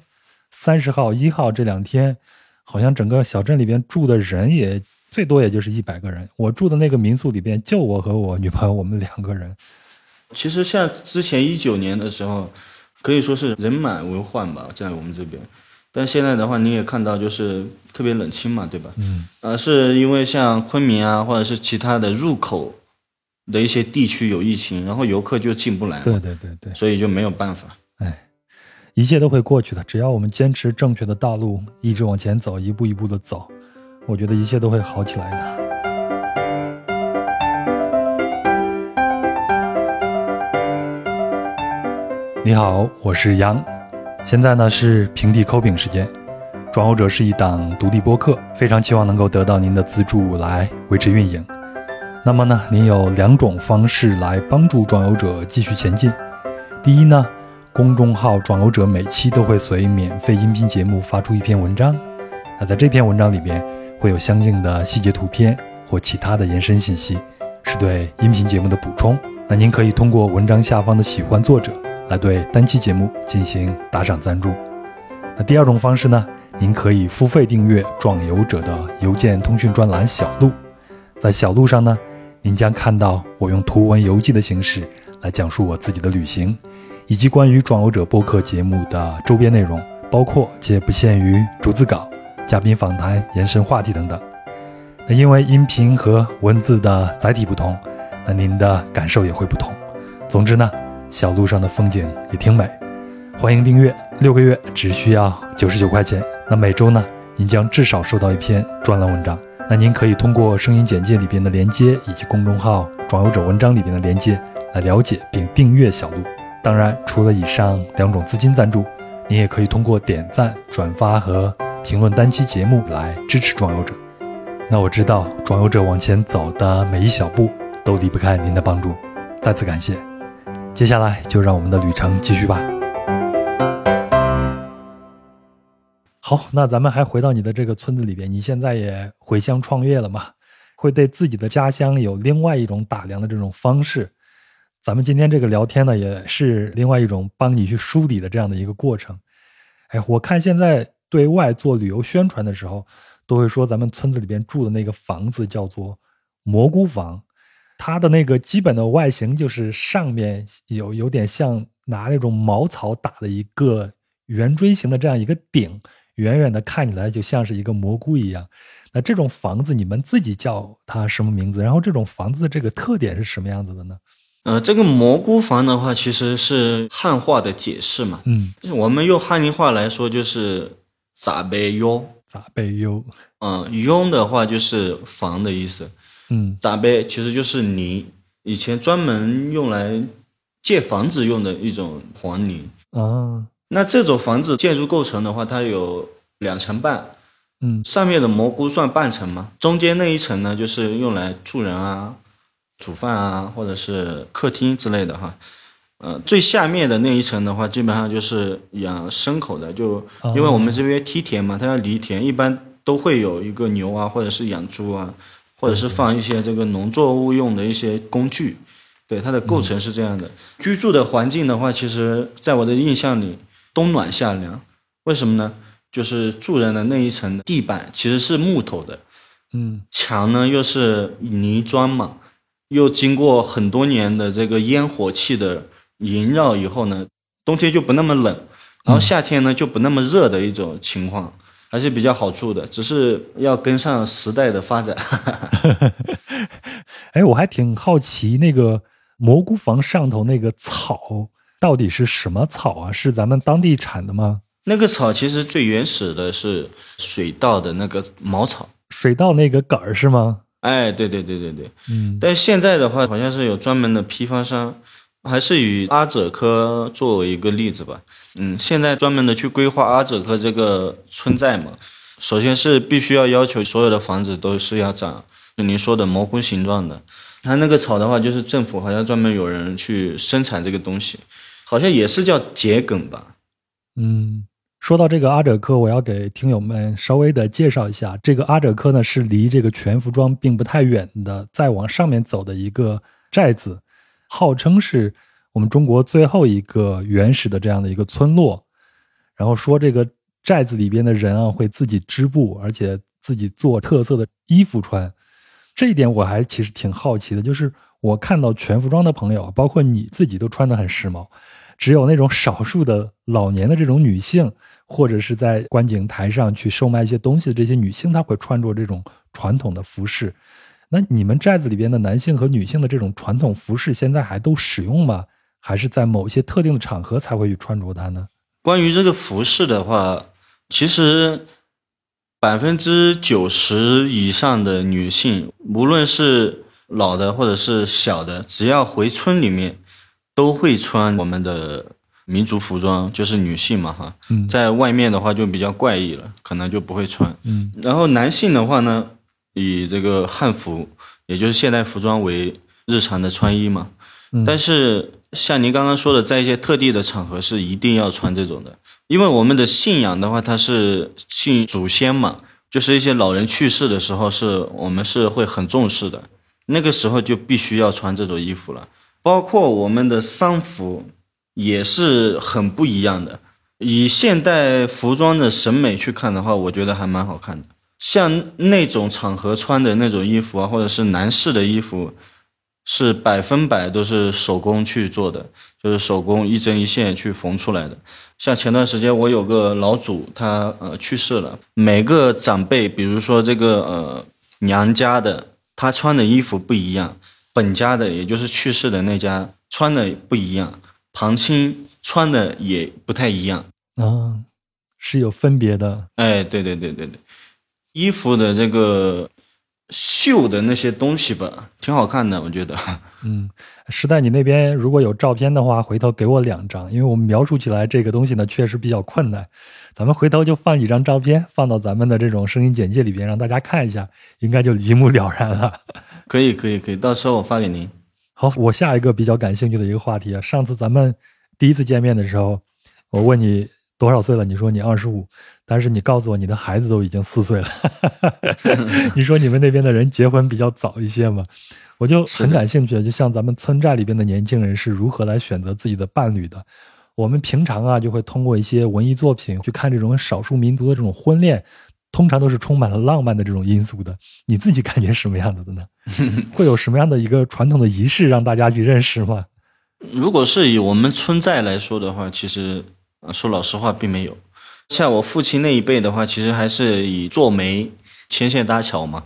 三十号、一号这两天，好像整个小镇里边住的人也最多也就是一百个人。我住的那个民宿里边，就我和我女朋友，我们两个人。其实像之前一九年的时候，可以说是人满为患吧，在我们这边。但现在的话，你也看到就是特别冷清嘛，对吧？嗯。呃，是因为像昆明啊，或者是其他的入口的一些地区有疫情，然后游客就进不来。对对对对。所以就没有办法。哎。一切都会过去的，只要我们坚持正确的道路，一直往前走，一步一步的走，我觉得一切都会好起来的。你好，我是杨，现在呢是平地抠饼时间。壮游者是一档独立播客，非常期望能够得到您的资助来维持运营。那么呢，您有两种方式来帮助壮游者继续前进。第一呢。公众号“壮游者”每期都会随免费音频节目发出一篇文章，那在这篇文章里边会有相应的细节图片或其他的延伸信息，是对音频节目的补充。那您可以通过文章下方的喜欢作者来对单期节目进行打赏赞助。那第二种方式呢，您可以付费订阅壮游者的邮件通讯专栏小路，在小路上呢，您将看到我用图文游记的形式来讲述我自己的旅行，以及关于壮游者播客节目的周边内容，包括且不限于逐字稿、嘉宾访谈、延伸话题等等。那因为音频和文字的载体不同。那您的感受也会不同。总之呢，小路上的风景也挺美。欢迎订阅，六个月只需要九十九块钱。那每周呢，您将至少收到一篇专栏文章。那您可以通过声音简介里边的连接，以及公众号“装游者文章”里边的连接来了解并订阅小路。当然，除了以上两种资金赞助，您也可以通过点赞、转发和评论单期节目来支持装游者。那我知道，装游者往前走的每一小步。都离不开您的帮助，再次感谢。接下来就让我们的旅程继续吧。好，那咱们还回到你的这个村子里边，你现在也回乡创业了嘛？会对自己的家乡有另外一种打量的这种方式。咱们今天这个聊天呢，也是另外一种帮你去梳理的这样的一个过程。哎，我看现在对外做旅游宣传的时候，都会说咱们村子里边住的那个房子叫做蘑菇房。它的那个基本的外形就是上面有有点像拿那种茅草打的一个圆锥形的这样一个顶，远远的看起来就像是一个蘑菇一样。那这种房子你们自己叫它什么名字？然后这种房子的这个特点是什么样子的呢？呃，这个蘑菇房的话，其实是汉化的解释嘛。嗯，我们用汉语话来说就是“咋贝哟”。咋贝哟？嗯，“庸”的话就是房的意思。嗯，杂碑其实就是泥，以前专门用来建房子用的一种黄泥啊。那这种房子建筑构成的话，它有两层半，嗯，上面的蘑菇算半层吗，中间那一层呢，就是用来住人啊、煮饭啊，或者是客厅之类的哈。呃，最下面的那一层的话，基本上就是养牲口的，就因为我们这边梯田嘛，它要犁田，一般都会有一个牛啊，或者是养猪啊。或者是放一些这个农作物用的一些工具，对它的构成是这样的。居住的环境的话，其实在我的印象里，冬暖夏凉。为什么呢？就是住人的那一层地板其实是木头的，嗯，墙呢又是泥砖嘛，又经过很多年的这个烟火气的萦绕以后呢，冬天就不那么冷，然后夏天呢就不那么热的一种情况。还是比较好住的，只是要跟上时代的发展。[LAUGHS] 哎，我还挺好奇，那个蘑菇房上头那个草到底是什么草啊？是咱们当地产的吗？那个草其实最原始的是水稻的那个茅草，水稻那个杆儿是吗？哎，对对对对对，嗯。但现在的话，好像是有专门的批发商，还是以阿者科作为一个例子吧。嗯，现在专门的去规划阿者克这个村寨嘛，首先是必须要要求所有的房子都是要长就您说的蘑菇形状的。它那个草的话，就是政府好像专门有人去生产这个东西，好像也是叫桔梗吧。嗯，说到这个阿者克，我要给听友们稍微的介绍一下，这个阿者克呢是离这个全福庄并不太远的，再往上面走的一个寨子，号称是。我们中国最后一个原始的这样的一个村落，然后说这个寨子里边的人啊会自己织布，而且自己做特色的衣服穿，这一点我还其实挺好奇的。就是我看到全服装的朋友，包括你自己都穿得很时髦，只有那种少数的老年的这种女性，或者是在观景台上去售卖一些东西的这些女性，她会穿着这种传统的服饰。那你们寨子里边的男性和女性的这种传统服饰，现在还都使用吗？还是在某些特定的场合才会去穿着它呢？关于这个服饰的话，其实百分之九十以上的女性，无论是老的或者是小的，只要回村里面，都会穿我们的民族服装，就是女性嘛，哈。嗯。在外面的话就比较怪异了，可能就不会穿。嗯。然后男性的话呢，以这个汉服，也就是现代服装为日常的穿衣嘛。嗯。但是。像您刚刚说的，在一些特定的场合是一定要穿这种的，因为我们的信仰的话，它是信祖先嘛，就是一些老人去世的时候，是我们是会很重视的，那个时候就必须要穿这种衣服了。包括我们的丧服也是很不一样的。以现代服装的审美去看的话，我觉得还蛮好看的。像那种场合穿的那种衣服啊，或者是男士的衣服，是百分百都是手工去做的，就是手工一针一线去缝出来的。像前段时间我有个老祖，他呃去世了，每个长辈，比如说这个呃娘家的，他穿的衣服不一样，本家的也就是去世的那家穿的不一样，旁亲穿的也不太一样啊，是有分别的。哎，对对对对对。衣服的这个绣的那些东西吧，挺好看的，我觉得。[LAUGHS] 嗯，时代，你那边如果有照片的话，回头给我两张，因为我们描述起来这个东西呢，确实比较困难。咱们回头就放几张照片，放到咱们的这种声音简介里边，让大家看一下，应该就一目了然了。可以，可以，可以，到时候我发给您。好，我下一个比较感兴趣的一个话题啊，上次咱们第一次见面的时候，我问你多少岁了，你说你二十五。但是你告诉我，你的孩子都已经四岁了。[LAUGHS] [LAUGHS] 你说你们那边的人结婚比较早一些吗？我就很感兴趣，就像咱们村寨里边的年轻人是如何来选择自己的伴侣的。我们平常啊，就会通过一些文艺作品去看这种少数民族的这种婚恋，通常都是充满了浪漫的这种因素的。你自己感觉什么样子的呢？[LAUGHS] 会有什么样的一个传统的仪式让大家去认识吗？如果是以我们村寨来说的话，其实说老实话，并没有。像我父亲那一辈的话，其实还是以做媒牵线搭桥嘛，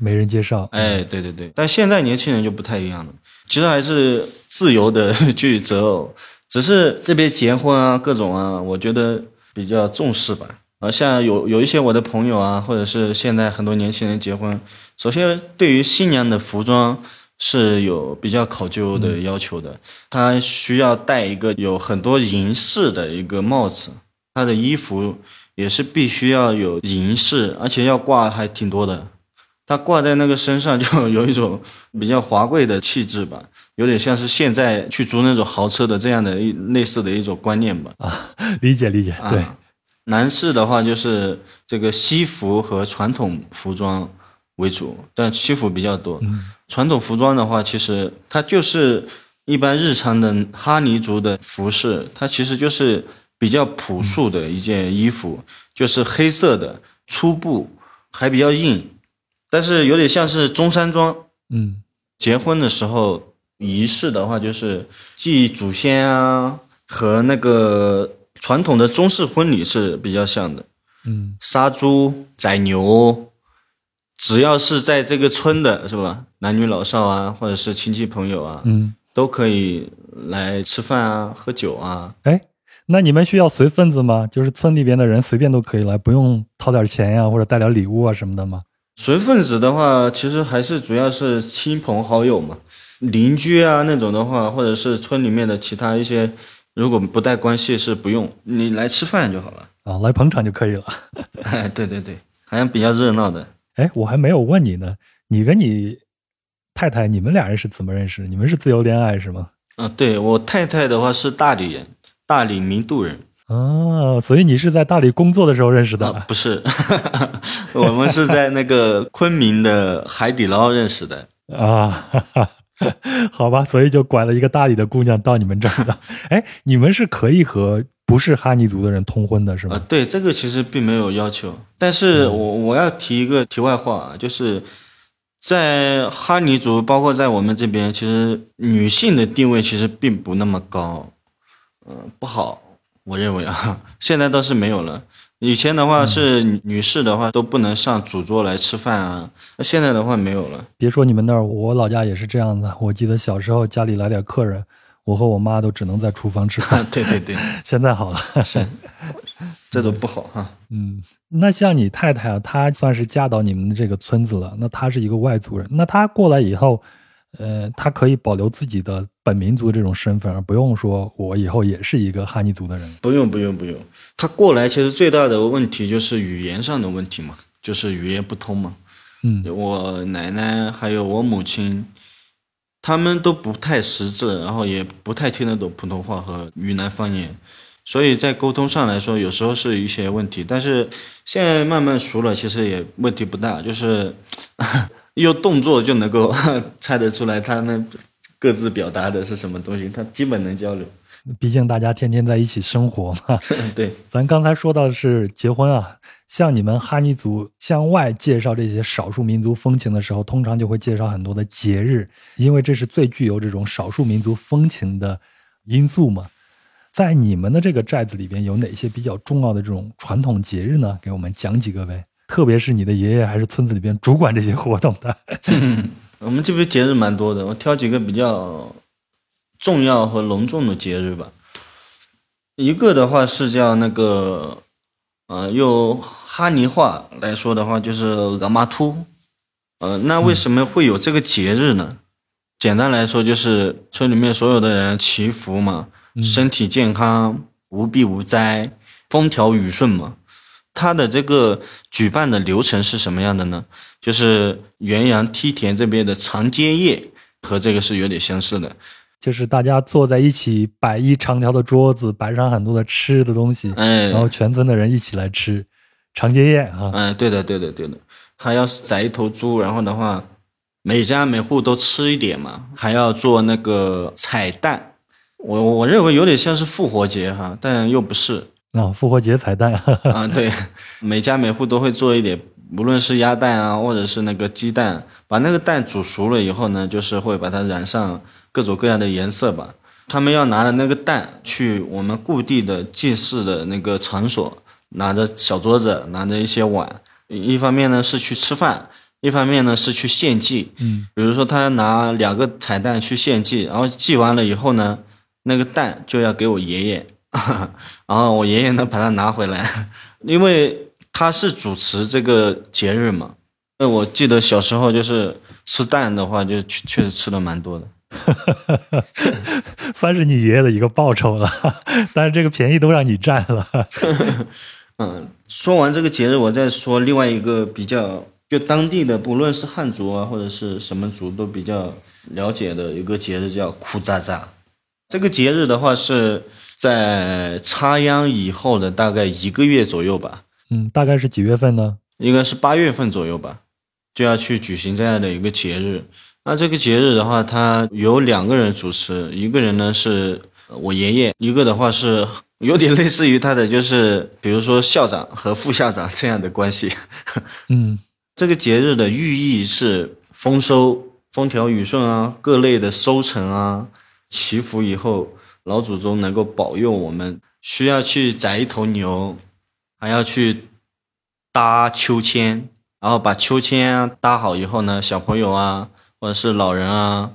媒人介绍。哎，对对对，但现在年轻人就不太一样了，其实还是自由的 [LAUGHS] 去择偶，只是这边结婚啊，各种啊，我觉得比较重视吧。啊，像有有一些我的朋友啊，或者是现在很多年轻人结婚，首先对于新娘的服装是有比较考究的要求的，他需要戴一个有很多银饰的一个帽子。他的衣服也是必须要有银饰，而且要挂还挺多的。他挂在那个身上 [LAUGHS] 就有一种比较华贵的气质吧，有点像是现在去租那种豪车的这样的一类似的一种观念吧。啊，理解理解。对，男士的话就是这个西服和传统服装为主，但西服比较多。传统服装的话，其实它就是一般日常的哈尼族的服饰，它其实就是。比较朴素的一件衣服，就是黑色的粗布，还比较硬，但是有点像是中山装。嗯，结婚的时候仪式的话，就是祭祖先啊，和那个传统的中式婚礼是比较像的。嗯，杀猪宰牛，只要是在这个村的，是吧？男女老少啊，或者是亲戚朋友啊，嗯，都可以来吃饭啊，喝酒啊。哎。那你们需要随份子吗？就是村里边的人随便都可以来，不用掏点钱呀，或者带点礼物啊什么的吗？随份子的话，其实还是主要是亲朋好友嘛，邻居啊那种的话，或者是村里面的其他一些，如果不带关系是不用，你来吃饭就好了啊，来捧场就可以了。[LAUGHS] 哎，对对对，好像比较热闹的。哎，我还没有问你呢，你跟你太太，你们俩人是怎么认识？你们是自由恋爱是吗？啊，对我太太的话是大理人。大理名渡人哦，所以你是在大理工作的时候认识的？不是，[LAUGHS] 我们是在那个昆明的海底捞认识的 [LAUGHS] 啊。好吧，所以就拐了一个大理的姑娘到你们这儿了。哎，你们是可以和不是哈尼族的人通婚的，是吗？对，这个其实并没有要求。但是我我要提一个题外话，就是在哈尼族，包括在我们这边，其实女性的地位其实并不那么高。嗯，不好，我认为啊，现在倒是没有了。以前的话是女士的话都不能上主桌来吃饭啊，那现在的话没有了。别说你们那儿，我老家也是这样的。我记得小时候家里来点客人，我和我妈都只能在厨房吃饭。对 [LAUGHS] 对对，[LAUGHS] 现在好了，[LAUGHS] 是这种不好哈。嗯，那像你太太啊，她算是嫁到你们的这个村子了，那她是一个外族人，那她过来以后。呃，她可以保留自己的本民族这种身份，而不用说我以后也是一个哈尼族的人。不用，不用，不用。她过来其实最大的问题就是语言上的问题嘛，就是语言不通嘛。嗯，我奶奶还有我母亲，他们都不太识字，然后也不太听得懂普通话和云南方言，所以在沟通上来说，有时候是一些问题。但是现在慢慢熟了，其实也问题不大，就是。[LAUGHS] 用动作就能够 [LAUGHS] 猜得出来他们各各自表达的是什么东西，他基本能交流。毕竟大家天天在一起生活嘛。[LAUGHS] 对，咱刚才说到的是结婚啊，像你们哈尼族向外介绍这些少数民族风情的时候，通常就会介绍很多的节日，因为这是最具有这种少数民族风情的因素嘛。在你们的这个寨子里边，有哪些比较重要的这种传统节日呢？给我们讲几个呗。特别是你的爷爷还是村子里边主管这些活动的。[LAUGHS] 我们这边节日蛮多的，我挑几个比较。重要和隆重的节日吧，一个的话是叫那个，呃，用哈尼话来说的话就是额玛突，呃，那为什么会有这个节日呢？简单来说就是村里面所有的人祈福嘛，身体健康，无病无灾，风调雨顺嘛。它的这个举办的流程是什么样的呢？就是元阳梯田这边的长街夜和这个是有点相似的。就是大家坐在一起，摆一长条的桌子，摆上很多的吃的东西，哎，然后全村的人一起来吃，长街宴啊。嗯，对的，对的，对的。还要宰一头猪，然后的话，每家每户都吃一点嘛。还要做那个彩蛋，我我认为有点像是复活节哈，但又不是啊。复活节彩蛋啊，对，[LAUGHS] 每家每户都会做一点，无论是鸭蛋啊，或者是那个鸡蛋，把那个蛋煮熟了以后呢，就是会把它染上。各种各样的颜色吧，他们要拿着那个蛋去我们故地的祭祀的那个场所，拿着小桌子，拿着一些碗，一方面呢是去吃饭，一方面呢是去献祭。嗯，比如说他拿两个彩蛋去献祭，然后祭完了以后呢，那个蛋就要给我爷爷，[LAUGHS] 然后我爷爷呢把它拿回来，因为他是主持这个节日嘛。那我记得小时候就是吃蛋的话，就确确实吃的蛮多的。[LAUGHS] 算是你爷爷的一个报酬了，但是这个便宜都让你占了。[LAUGHS] 嗯，说完这个节日，我再说另外一个比较，就当地的不论是汉族啊，或者是什么族都比较了解的一个节日，叫库扎扎。这个节日的话是在插秧以后的大概一个月左右吧。嗯，大概是几月份呢？应该是八月份左右吧，就要去举行这样的一个节日。那这个节日的话，它有两个人主持，一个人呢是我爷爷，一个的话是有点类似于他的，就是比如说校长和副校长这样的关系。嗯，[LAUGHS] 这个节日的寓意是丰收、风调雨顺啊，各类的收成啊，祈福以后老祖宗能够保佑我们。需要去宰一头牛，还要去搭秋千，然后把秋千搭好以后呢，小朋友啊。或者是老人啊，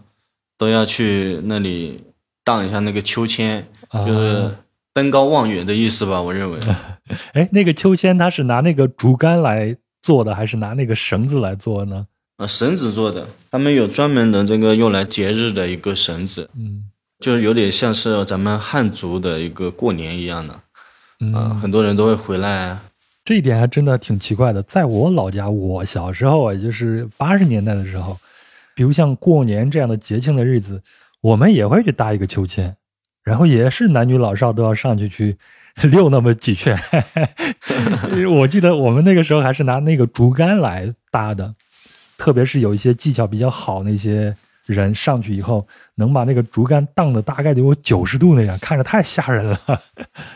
都要去那里荡一下那个秋千，就是登高望远的意思吧？我认为。[LAUGHS] 哎，那个秋千它是拿那个竹竿来做的，还是拿那个绳子来做呢？啊，绳子做的，他们有专门的这个用来节日的一个绳子，嗯，就是有点像是咱们汉族的一个过年一样的，啊，很多人都会回来。这一点还真的挺奇怪的，在我老家，我小时候啊，就是八十年代的时候。比如像过年这样的节庆的日子，我们也会去搭一个秋千，然后也是男女老少都要上去去 [LAUGHS] 溜那么几圈。[LAUGHS] 我记得我们那个时候还是拿那个竹竿来搭的，特别是有一些技巧比较好那些人上去以后，能把那个竹竿荡的大概得有九十度那样，看着太吓人了。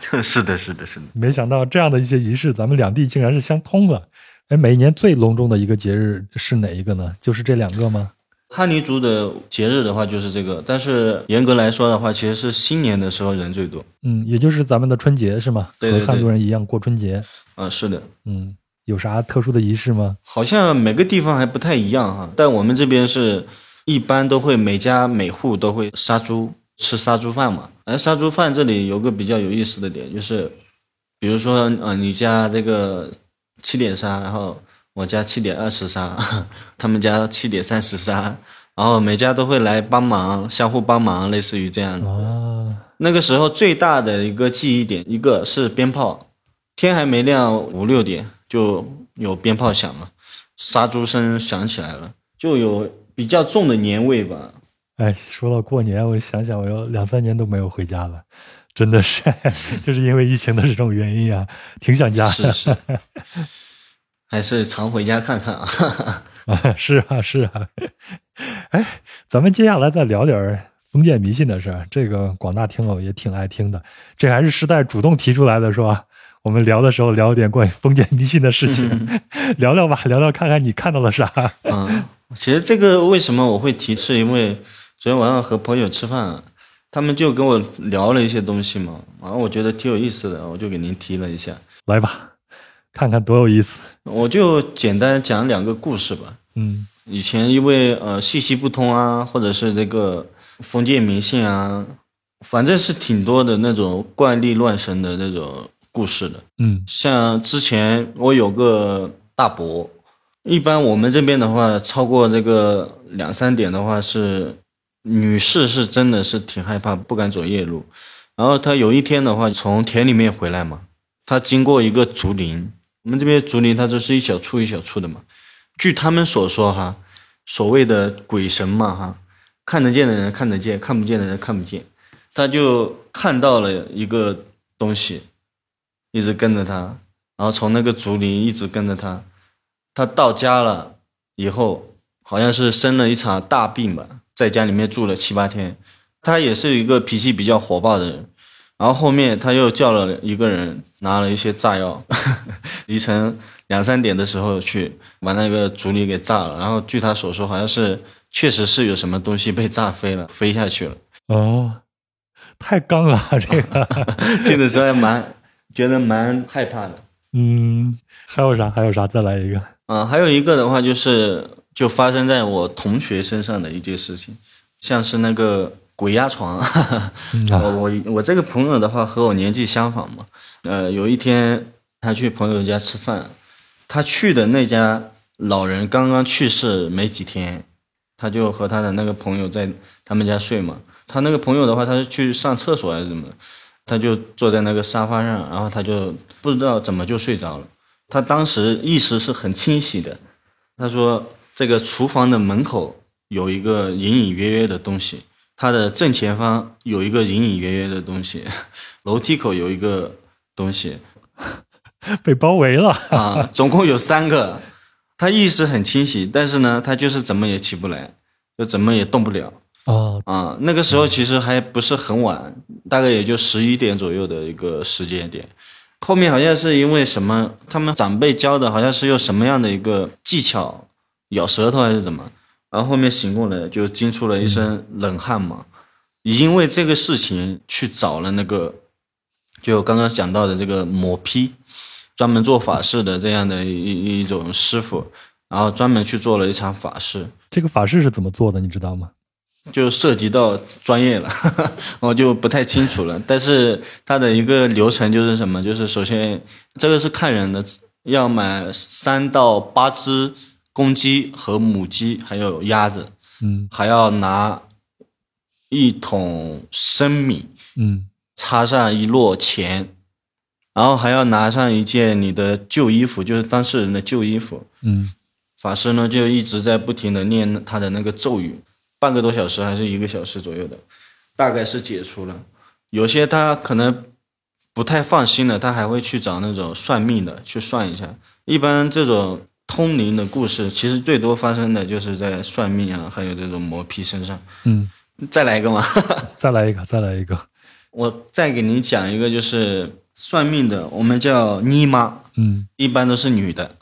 [LAUGHS] 是的，是的，是的。没想到这样的一些仪式，咱们两地竟然是相通了。哎，每年最隆重的一个节日是哪一个呢？就是这两个吗？哈尼族的节日的话就是这个，但是严格来说的话，其实是新年的时候人最多。嗯，也就是咱们的春节是吗？和汉族人一样过春节。啊，是的。嗯，有啥特殊的仪式吗？好像每个地方还不太一样哈，但我们这边是一般都会每家每户都会杀猪吃杀猪饭嘛。而，杀猪饭这里有个比较有意思的点，就是比如说，呃，你家这个七点杀，然后。我家七点二十杀，他们家七点三十杀，然后每家都会来帮忙，相互帮忙，类似于这样的。那个时候最大的一个记忆点，一个是鞭炮，天还没亮五六点就有鞭炮响了，杀猪声响起来了，就有比较重的年味吧。哎，说到过年，我想想，我要两三年都没有回家了，真的是，[LAUGHS] 就是因为疫情的这种原因啊，挺想家的。是是。[LAUGHS] 还是常回家看看啊！[LAUGHS] 啊，是啊，是啊。哎，咱们接下来再聊点封建迷信的事儿，这个广大听友也挺爱听的。这还是时代主动提出来的，是吧？我们聊的时候聊点关于封建迷信的事情，[LAUGHS] 聊聊吧，聊聊看看你看到了啥。嗯，其实这个为什么我会提，是因为昨天晚上和朋友吃饭，他们就跟我聊了一些东西嘛，然后我觉得挺有意思的，我就给您提了一下。来吧，看看多有意思。我就简单讲两个故事吧。嗯，以前因为呃信息不通啊，或者是这个封建迷信啊，反正是挺多的那种怪力乱神的那种故事的。嗯像之前我有个大伯，一般我们这边的话，超过这个两三点的话是女士是真的是挺害怕，不敢走夜路。然后他有一天的话，从田里面回来嘛，他经过一个竹林，我们这边竹林它就是一小簇一小簇的嘛。据他们所说哈，所谓的鬼神嘛哈，看得见的人看得见，看不见的人看不见。他就看到了一个东西，一直跟着他，然后从那个竹林一直跟着他。他到家了以后，好像是生了一场大病吧，在家里面住了七八天。他也是一个脾气比较火爆的人，然后后面他又叫了一个人，拿了一些炸药，凌晨两三点的时候去把那个竹林给炸了。然后据他所说，好像是确实是有什么东西被炸飞了，[LAUGHS] 飞下去了。哦，太刚了这个。[LAUGHS] 听的时候还蛮觉得蛮害怕的。嗯，还有啥？还有啥？再来一个。啊，还有一个的话就是，就发生在我同学身上的一件事情，像是那个鬼压床。嗯我啊，[LAUGHS] 我我这个朋友的话和我年纪相仿嘛，呃，有一天他去朋友家吃饭，他去的那家老人刚刚去世没几天，他就和他的那个朋友在他们家睡嘛。他那个朋友的话，他是去上厕所还是怎么，他就坐在那个沙发上，然后他就不知道怎么就睡着了。他当时意识是很清晰的，他说这个厨房的门口有一个隐隐约约的东西，他的正前方有一个隐隐约约的东西，楼梯口有一个东西 [LAUGHS] 被包围了。[LAUGHS] 啊，总共有三个。他意识很清晰，但是呢，他就是怎么也起不来，就怎么也动不了哦，啊。那个时候其实还不是很晚，大概也就十一点左右的一个时间点。后面好像是因为什么，他们长辈教的，好像是用什么样的一个技巧，咬舌头还是怎么，然后后面醒过来就惊出了一身冷汗嘛。因为这个事情去找了那个，就刚刚讲到的这个抹批，专门做法事的这样的一一一种师傅，然后专门去做了一场法事。这个法事是怎么做的？你知道吗？就涉及到专业了，[LAUGHS] 我就不太清楚了。但是它的一个流程就是什么？就是首先这个是看人的，要买三到八只公鸡和母鸡，还有鸭子，嗯还要拿一桶生米，嗯插上一摞钱，然后还要拿上一件你的旧衣服，就是当事人的旧衣服。嗯法师呢就一直在不停的念他的那个咒语，半个多小时还是一个小时左右的，大概是解除了。有些他可能不太放心的，他还会去找那种算命的去算一下。一般这种通灵的故事，其实最多发生的就是在算命啊，还有这种磨皮身上。嗯，再来一个吗？[LAUGHS] 再来一个，再来一个。我再给你讲一个，就是算命的，我们叫妮妈。嗯一般都是女的，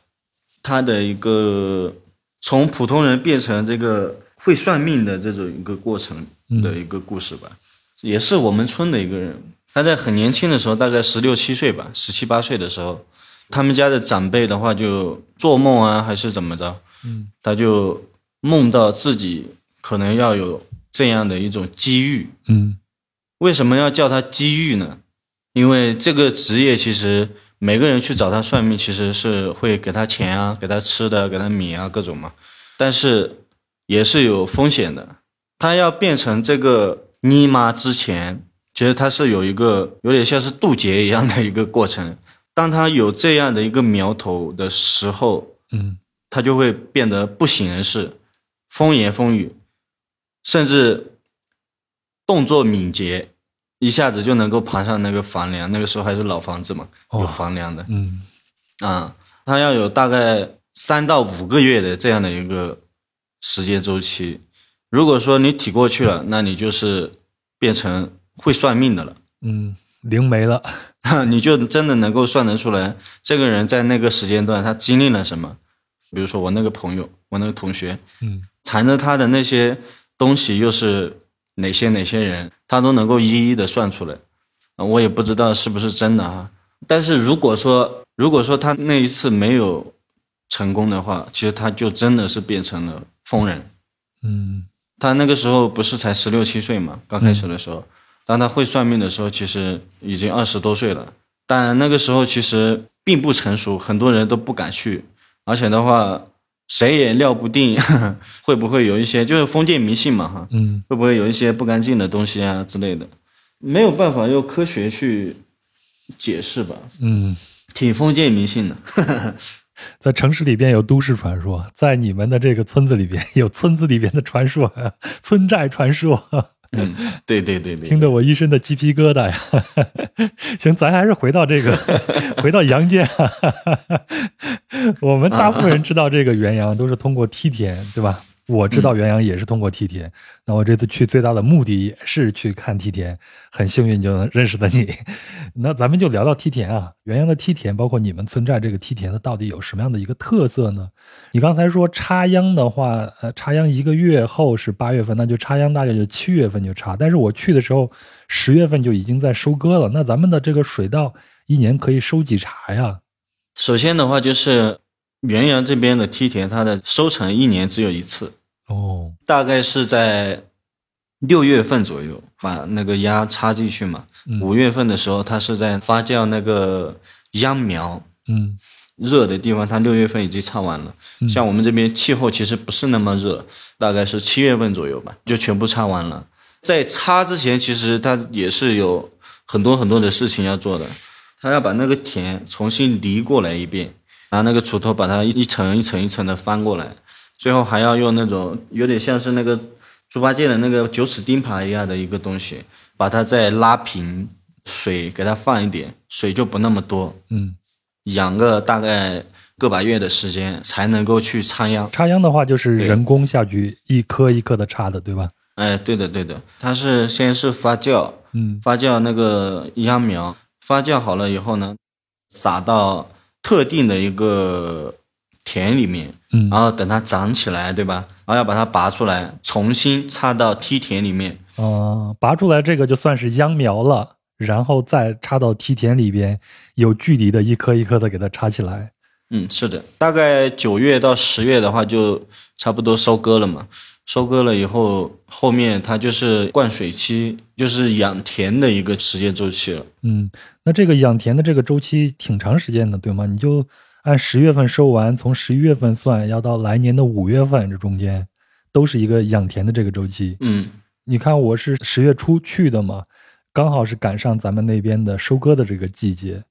她的一个从普通人变成这个会算命的这种一个过程的一个故事吧，也是我们村的一个人。他在很年轻的时候，大概十六七岁吧，十七八岁的时候，他们家的长辈的话就做梦啊，还是怎么着，嗯他就梦到自己可能要有这样的一种机遇。嗯为什么要叫他机遇呢？因为这个职业其实每个人去找他算命，其实是会给他钱啊，给他吃的，给他米啊，各种嘛。但是也是有风险的。他要变成这个妮妈之前，其实他是有一个有点像是渡劫一样的一个过程。当他有这样的一个苗头的时候，嗯他就会变得不省人事，风言风语，甚至动作敏捷，一下子就能够爬上那个房梁。那个时候还是老房子嘛，哦有房梁的嗯啊。他要有大概三到五个月的这样的一个时间周期。如果说你挺过去了，那你就是变成会算命的了。嗯，灵媒了，[LAUGHS] 你就真的能够算得出来，这个人在那个时间段他经历了什么。比如说我那个朋友，我那个同学，嗯，缠着他的那些东西又是哪些哪些人，他都能够一一的算出来。我也不知道是不是真的哈。但是如果说如果说他那一次没有成功的话，其实他就真的是变成了疯人。嗯他那个时候不是才十六七岁嘛，刚开始的时候，当他会算命的时候，其实已经二十多岁了。但那个时候其实并不成熟，很多人都不敢去，而且的话，谁也料不定 [LAUGHS] 会不会有一些就是封建迷信嘛哈，嗯。会不会有一些不干净的东西啊之类的，没有办法用科学去解释吧，嗯，挺封建迷信的。[LAUGHS] 在城市里边有都市传说，在你们的这个村子里边有村子里边的传说，村寨传说，[LAUGHS] 嗯，对对对对，听得我一身的鸡皮疙瘩呀。[LAUGHS] 行，咱还是回到这个，[LAUGHS] 回到阳间。我们大部分人知道这个元阳都是通过梯田，对吧？我知道元阳也是通过梯田。那我这次去最大的目的也是去看梯田，很幸运就能认识的你。[LAUGHS] 那咱们就聊到梯田啊，元阳的梯田，包括你们村寨这个梯田，它到底有什么样的一个特色呢？你刚才说插秧的话，呃，插秧一个月后是八月份，那就插秧大概就七月份就插。但是我去的时候，十月份就已经在收割了。那咱们的这个水稻一年可以收几茬呀？首先的话就是元阳这边的梯田，它的收成一年只有一次，哦，大概是在六月份左右把那个秧插进去嘛。嗯五月份的时候，它是在发酵那个秧苗，嗯热的地方，它六月份已经插完了。嗯像我们这边气候其实不是那么热，大概是七月份左右吧，就全部插完了。在插之前，其实它也是有很多很多的事情要做的。它要把那个田重新犁过来一遍，拿那个锄头把它一层一层一层的翻过来，最后还要用那种有点像是那个猪八戒的那个九齿钉耙一样的一个东西，把它再拉平，水给它放一点，水就不那么多。嗯，养个大概个把月的时间才能够去插秧。插秧的话就是人工下去一颗一颗的插的，对吧？哎，对的对的，它是先是发酵，嗯发酵那个秧苗，发酵好了以后呢，撒到特定的一个田里面，嗯然后等它长起来，对吧？然后要把它拔出来，重新插到梯田里面。嗯、拔出来这个就算是秧苗了，然后再插到梯田里边，有距离的一颗一颗的给它插起来。嗯，是的，大概九月到十月的话，就差不多收割了嘛。收割了以后，后面它就是灌水期，就是养田的一个时间周期了。嗯，那这个养田的这个周期挺长时间的，对吗？你就按十月份收完，从十一月份算，要到来年的五月份，这中间都是一个养田的这个周期。嗯你看，我是十月初去的嘛，刚好是赶上咱们那边的收割的这个季节。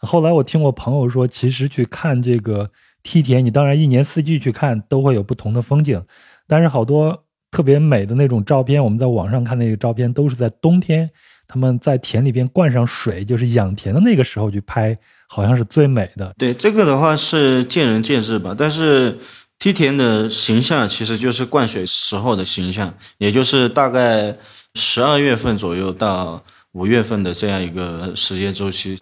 后来我听我朋友说，其实去看这个梯田，你当然一年四季去看都会有不同的风景，但是好多特别美的那种照片，我们在网上看那个照片，都是在冬天，他们在田里边灌上水，就是养田的那个时候去拍，好像是最美的。对这个的话是见仁见智吧，但是梯田的形象其实就是灌水时候的形象，也就是大概十二月份左右到五月份的这样一个时间周期。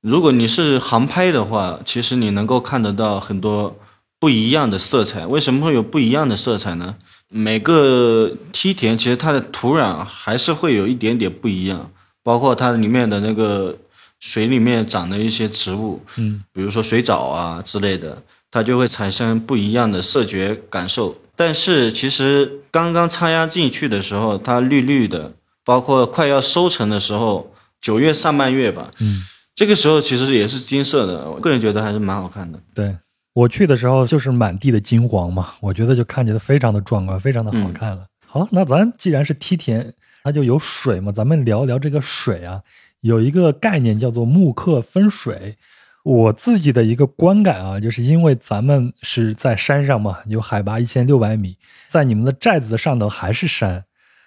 如果你是航拍的话，其实你能够看得到很多不一样的色彩。为什么会有不一样的色彩呢？每个梯田其实它的土壤还是会有一点点不一样，包括它里面的那个水里面长的一些植物，嗯比如说水藻啊之类的，它就会产生不一样的视觉感受。但是其实刚刚插秧进去的时候，它绿绿的，包括快要收成的时候，九月上半月吧，嗯，这个时候其实也是金色的，我个人觉得还是蛮好看的。对。我去的时候就是满地的金黄嘛，我觉得就看起来非常的壮观，非常的好看了。好，那咱既然是梯田，它就有水嘛，咱们聊聊这个水啊。有一个概念叫做木刻分水。我自己的一个观感啊，就是因为咱们是在山上嘛，有海拔一千六百米，在你们的寨子的上头还是山，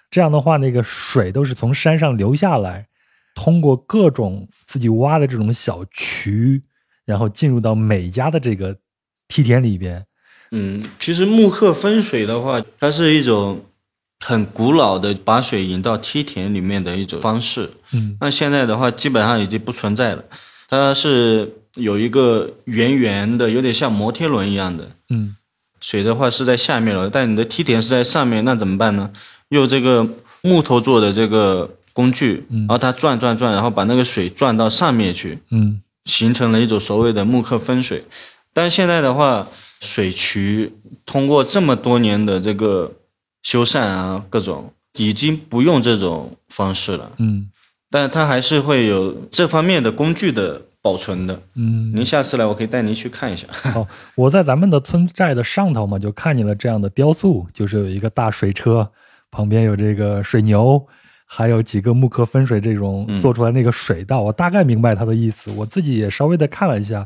这样的话，那个水都是从山上流下来，通过各种自己挖的这种小渠，然后进入到每家的这个梯田里边。嗯，其实木刻分水的话，它是一种很古老的把水引到梯田里面的一种方式。嗯那现在的话，基本上已经不存在了。它是有一个圆圆的，有点像摩天轮一样的嗯水的话是在下面了，但你的梯田是在上面，那怎么办呢？用这个木头做的这个工具，然后它转转转，然后把那个水转到上面去，嗯形成了一种所谓的木刻分水。但现在的话，水渠通过这么多年的这个修缮啊，各种已经不用这种方式了。嗯但它还是会有这方面的工具的保存的。嗯。您下次来，我可以带您去看一下。[LAUGHS] 哦，我在咱们的村寨的上头嘛，就看见了这样的雕塑，就是有一个大水车，旁边有这个水牛，还有几个木刻分水这种做出来那个水道，我大概明白它的意思。我自己也稍微的看了一下，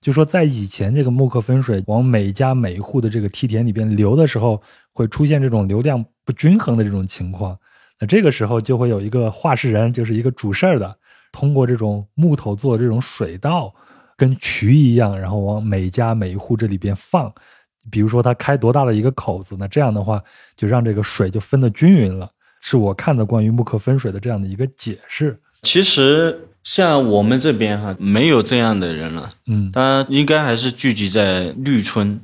就说在以前这个木刻分水往每家每户的这个梯田里边流的时候，会出现这种流量不均衡的这种情况。那这个时候就会有一个话事人，就是一个主事儿的，通过这种木头做这种水道，跟渠一样，然后往每家每一户这里边放。比如说它开多大的一个口子，那这样的话就让这个水就分得均匀了。是我看的关于木刻分水的这样的一个解释。其实像我们这边哈，没有这样的人了，嗯，他应该还是聚集在绿村，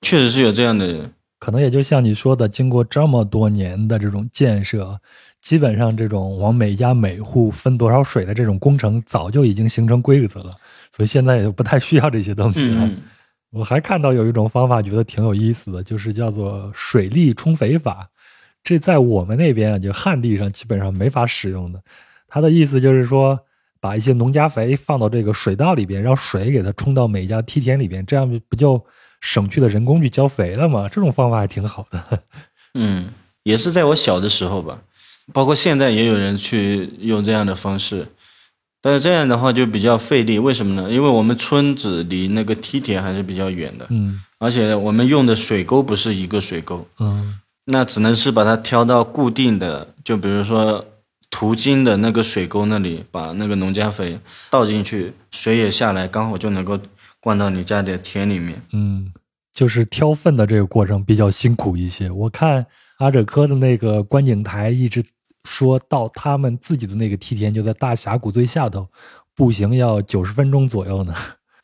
确实是有这样的人。可能也就像你说的，经过这么多年的这种建设，基本上这种往每家每户分多少水的这种工程早就已经形成规则了，所以现在也不太需要这些东西了。嗯，我还看到有一种方法，觉得挺有意思的，就是叫做水利冲肥法。这在我们那边啊，就旱地上基本上没法使用的。它的意思就是说，把一些农家肥放到这个水稻里边，让水给它冲到每家梯田里边，这样不就省去了人工去浇肥了吗？这种方法还挺好的。[LAUGHS] 嗯，也是在我小的时候吧，包括现在也有人去用这样的方式，但是这样的话就比较费力。为什么呢？因为我们村子离那个梯田还是比较远的，嗯而且我们用的水沟不是一个水沟，嗯那只能是把它挑到固定的，就比如说途经的那个水沟那里，把那个农家肥倒进去，水也下来，刚好就能够灌到你家的田里面。嗯，就是挑粪的这个过程比较辛苦一些。我看阿哲科的那个观景台一直说到他们自己的那个梯田就在大峡谷最下头，步行要九十分钟左右呢。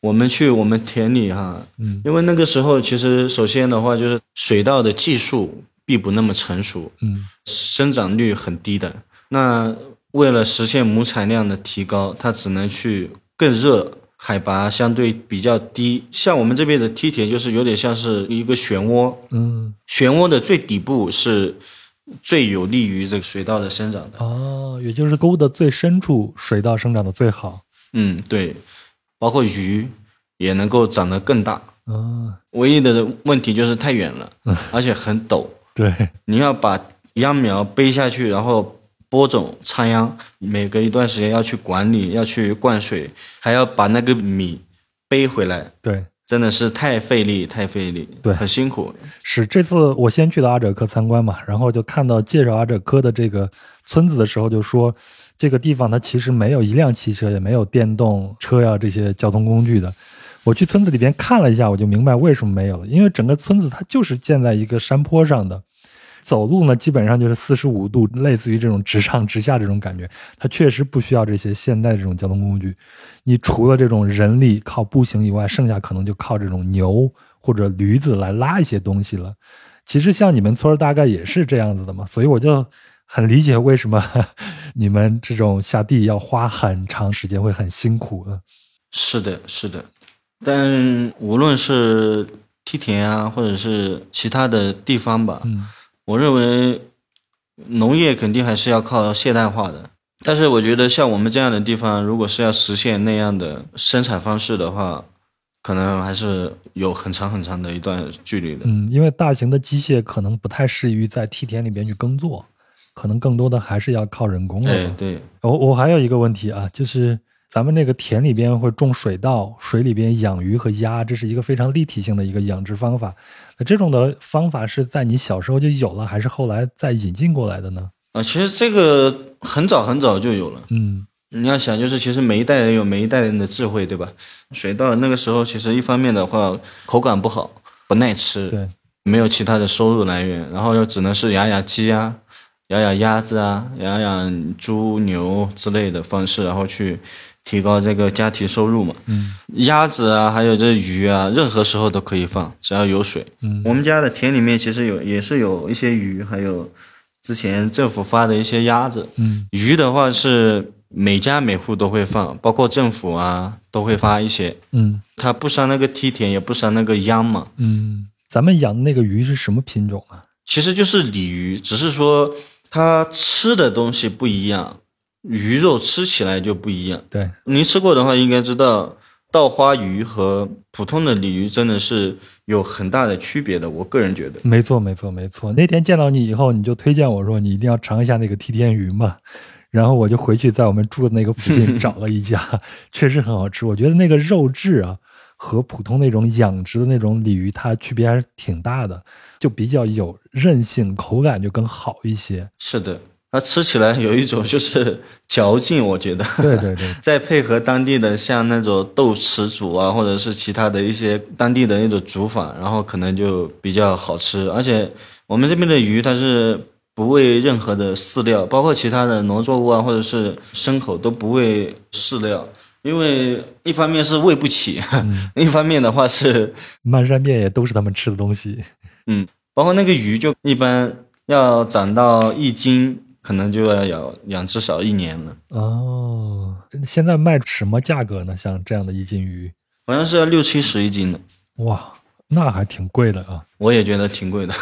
我们去我们田里哈，嗯因为那个时候其实首先的话就是水稻的技术并不那么成熟，嗯生长率很低的。那为了实现亩产量的提高，它只能去更热、海拔相对比较低。像我们这边的梯田，就是有点像是一个漩涡，嗯漩涡的最底部是最有利于这个水稻的生长的。哦，也就是沟的最深处，水稻生长的最好。嗯，对，包括鱼也能够长得更大。啊，唯一的问题就是太远了，而且很陡。[LAUGHS] 对，你要把秧苗背下去，然后播种、插秧，每隔一段时间要去管理，要去灌水，还要把那个米背回来，对，真的是太费力，太费力，对很辛苦。是这次我先去的阿者科参观嘛，然后就看到介绍阿者科的这个村子的时候，就说这个地方它其实没有一辆汽车，也没有电动车呀这些交通工具的。我去村子里边看了一下，我就明白为什么没有了，因为整个村子它就是建在一个山坡上的，走路呢基本上就是四十五度，类似于这种直上直下这种感觉，它确实不需要这些现代这种交通工具。你除了这种人力靠步行以外，剩下可能就靠这种牛或者驴子来拉一些东西了。其实像你们村儿大概也是这样子的嘛，所以我就很理解为什么 [LAUGHS] 你们这种下地要花很长时间，会很辛苦了。是的，是的。但无论是梯田啊，或者是其他的地方吧，嗯我认为农业肯定还是要靠现代化的。但是我觉得像我们这样的地方，如果是要实现那样的生产方式的话，可能还是有很长很长的一段距离的。嗯，因为大型的机械可能不太适于在梯田里边去耕作，可能更多的还是要靠人工了。对对，我我还有一个问题啊，就是咱们那个田里边会种水稻，水里边养鱼和鸭，这是一个非常立体性的一个养殖方法。那这种的方法是在你小时候就有了，还是后来再引进过来的呢？啊，其实这个很早很早就有了。嗯你要想，就是其实每一代人有每一代人的智慧，对吧？水稻那个时候，其实一方面的话口感不好，不耐吃，对，没有其他的收入来源，然后又只能是养养鸡啊、养养鸭子啊、养养猪牛之类的方式，然后去提高这个家庭收入嘛。嗯鸭子啊，还有这鱼啊，任何时候都可以放，只要有水。嗯我们家的田里面其实有也是有一些鱼，还有之前政府发的一些鸭子。嗯鱼的话是每家每户都会放，包括政府啊都会发一些，嗯它不伤那个梯田，也不伤那个秧嘛。嗯，咱们养的那个鱼是什么品种啊？其实就是鲤鱼，只是说它吃的东西不一样，鱼肉吃起来就不一样。对，您吃过的话，应该知道稻花鱼和普通的鲤鱼真的是有很大的区别的。我个人觉得，没错没错没错。那天见到你以后，你就推荐我说你一定要尝一下那个梯田鱼嘛。[LAUGHS] 然后我就回去在我们住的那个附近找了一家，[LAUGHS] 确实很好吃。我觉得那个肉质啊，和普通那种养殖的那种鲤鱼，它区别还是挺大的，就比较有韧性，口感就更好一些。是的，它吃起来有一种就是 [LAUGHS] 嚼劲，我觉得。对对对，[LAUGHS] 再配合当地的像那种豆豉煮啊，或者是其他的一些当地的那种煮法，然后可能就比较好吃。而且我们这边的鱼它是不喂任何的饲料，包括其他的农作物啊，或者是牲口都不喂饲料，因为一方面是喂不起，[LAUGHS] 另一方面的话是，漫山遍野都是他们吃的东西。嗯，包括那个鱼就一般要长到一斤，可能就要养养至少一年了。哦，现在卖什么价格呢？像这样的一斤鱼，好像是要六七十一斤的，哇，那还挺贵的啊。我也觉得挺贵的。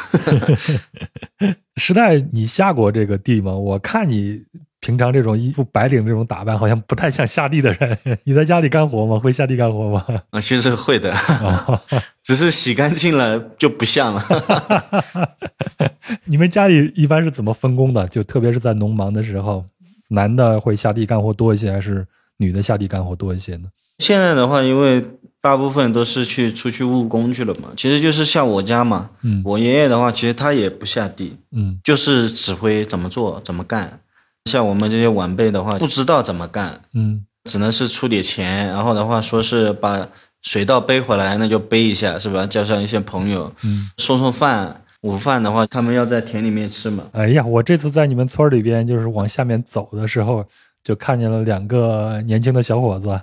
[LAUGHS] 时代，你下过这个地吗？我看你平常这种一副白领这种打扮，好像不太像下地的人。[LAUGHS] 你在家里干活吗？会下地干活吗？啊，其实会的，啊，[LAUGHS] 只是洗干净了就不像了。[LAUGHS] 你们家里一般是怎么分工的？就特别是在农忙的时候，男的会下地干活多一些，还是女的下地干活多一些呢？现在的话，因为大部分都是去出去务工去了嘛，其实就是像我家嘛，嗯我爷爷的话，其实他也不下地，嗯就是指挥怎么做怎么干。像我们这些晚辈的话，不知道怎么干，嗯只能是出点钱，然后的话说是把水稻背回来，那就背一下，是吧？叫上一些朋友嗯。送送饭。午饭的话，他们要在田里面吃嘛。哎呀，我这次在你们村儿里边，就是往下面走的时候，就看见了两个年轻的小伙子，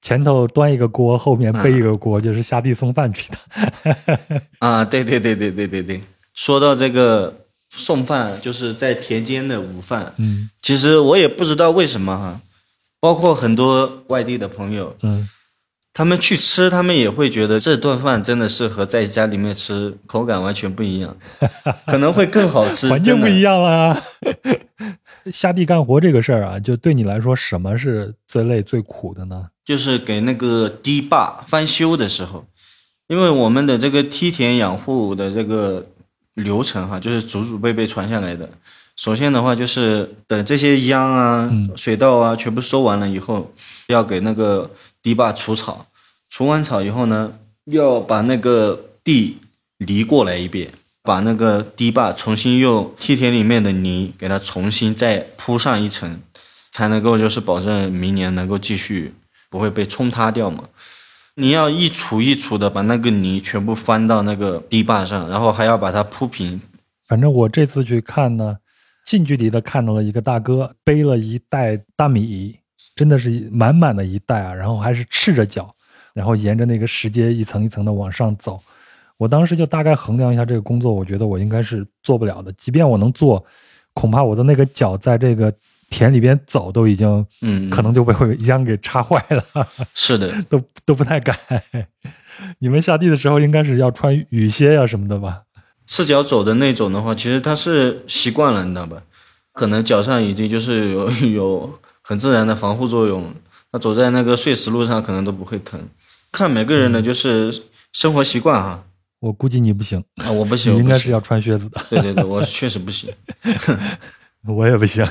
前头端一个锅，后面背一个锅，就是下地送饭去的。[LAUGHS] 啊，对对对对对对对。说到这个送饭，就是在田间的午饭，嗯其实我也不知道为什么哈，包括很多外地的朋友，嗯，他们去吃，他们也会觉得这顿饭真的是和在家里面吃口感完全不一样，[LAUGHS] 可能会更好吃。环境不一样。啦啊。[LAUGHS] 下地干活这个事儿啊，就对你来说，什么是最累、最苦的呢？就是给那个堤坝翻修的时候，因为我们的这个梯田养护的这个流程哈，就是祖祖辈辈传下来的。首先的话，就是等这些秧啊、嗯水稻啊全部收完了以后，要给那个堤坝除草。除完草以后呢，要把那个地犁过来一遍，把那个堤坝重新用梯田里面的泥给它重新再铺上一层，才能够就是保证明年能够继续不会被冲塌掉嘛。你要一锄一锄的把那个泥全部翻到那个堤坝上，然后还要把它铺平。反正我这次去看呢，近距离的看到了一个大哥背了一袋大米，真的是满满的一袋啊，然后还是赤着脚，然后沿着那个石阶一层一层的往上走。我当时就大概衡量一下这个工作，我觉得我应该是做不了的。即便我能做，恐怕我的那个脚在这个田里边走都已经嗯，可能就被秧给插坏了，[LAUGHS] 是的，[LAUGHS] 都都不太敢。[LAUGHS] 你们下地的时候应该是要穿雨靴呀、什么的吧？赤脚走的那种的话，其实他是习惯了，你知道吧？可能脚上已经就是有有很自然的防护作用，他走在那个碎石路上可能都不会疼。看每个人的就是生活习惯哈。我估计你不行，啊，我不行，你我不行应该是要穿靴子的。对对对，我确实不行。我也不行。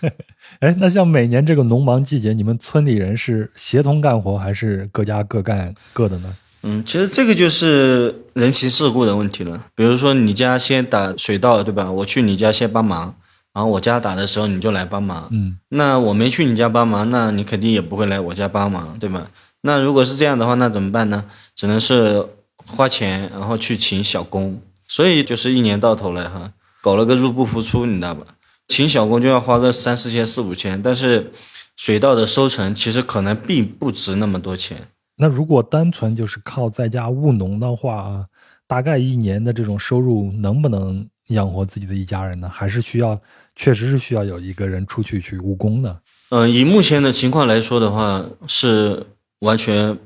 [LAUGHS] 哎，那像每年这个农忙季节，你们村里人是协同干活，还是各家各干各的呢？嗯，其实这个就是人情世故的问题了。比如说你家先打水稻，对吧？我去你家先帮忙，然后我家打的时候你就来帮忙。嗯那我没去你家帮忙，那你肯定也不会来我家帮忙，对吧？那如果是这样的话，那怎么办呢？只能是花钱，然后去请小工。所以就是一年到头来哈，搞了个入不敷出，你知道吧？请小工就要花个三四千、四五千，但是水稻的收成其实可能并不值那么多钱。那如果单纯就是靠在家务农的话啊，大概一年的这种收入能不能养活自己的一家人呢？还是需要，确实是需要有一个人出去去务工的。嗯，以目前的情况来说的话，是完全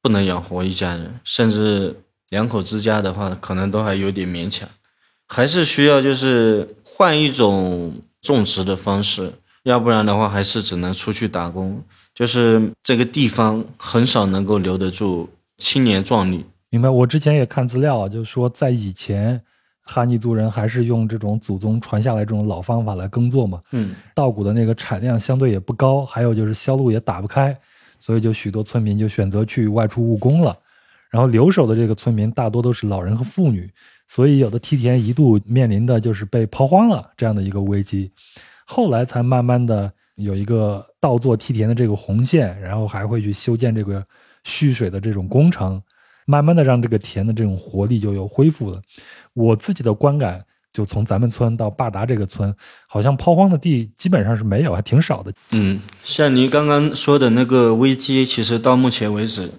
不能养活一家人，甚至两口之家的话，可能都还有点勉强，还是需要就是换一种种植的方式，要不然的话，还是只能出去打工。就是这个地方很少能够留得住青年壮力。明白？我之前也看资料啊，就是说在以前，哈尼族人还是用这种祖宗传下来这种老方法来耕作嘛。嗯稻谷的那个产量相对也不高，还有就是销路也打不开，所以就许多村民就选择去外出务工了。然后留守的这个村民大多都是老人和妇女，所以有的梯田一度面临的就是被抛荒了这样的一个危机。后来才慢慢的有一个倒做梯田的这个红线，然后还会去修建这个蓄水的这种工程，慢慢的让这个田的这种活力就有恢复了。我自己的观感，就从咱们村到坝达这个村，好像抛荒的地基本上是没有，还挺少的。嗯，像您刚刚说的那个危机，其实到目前为止，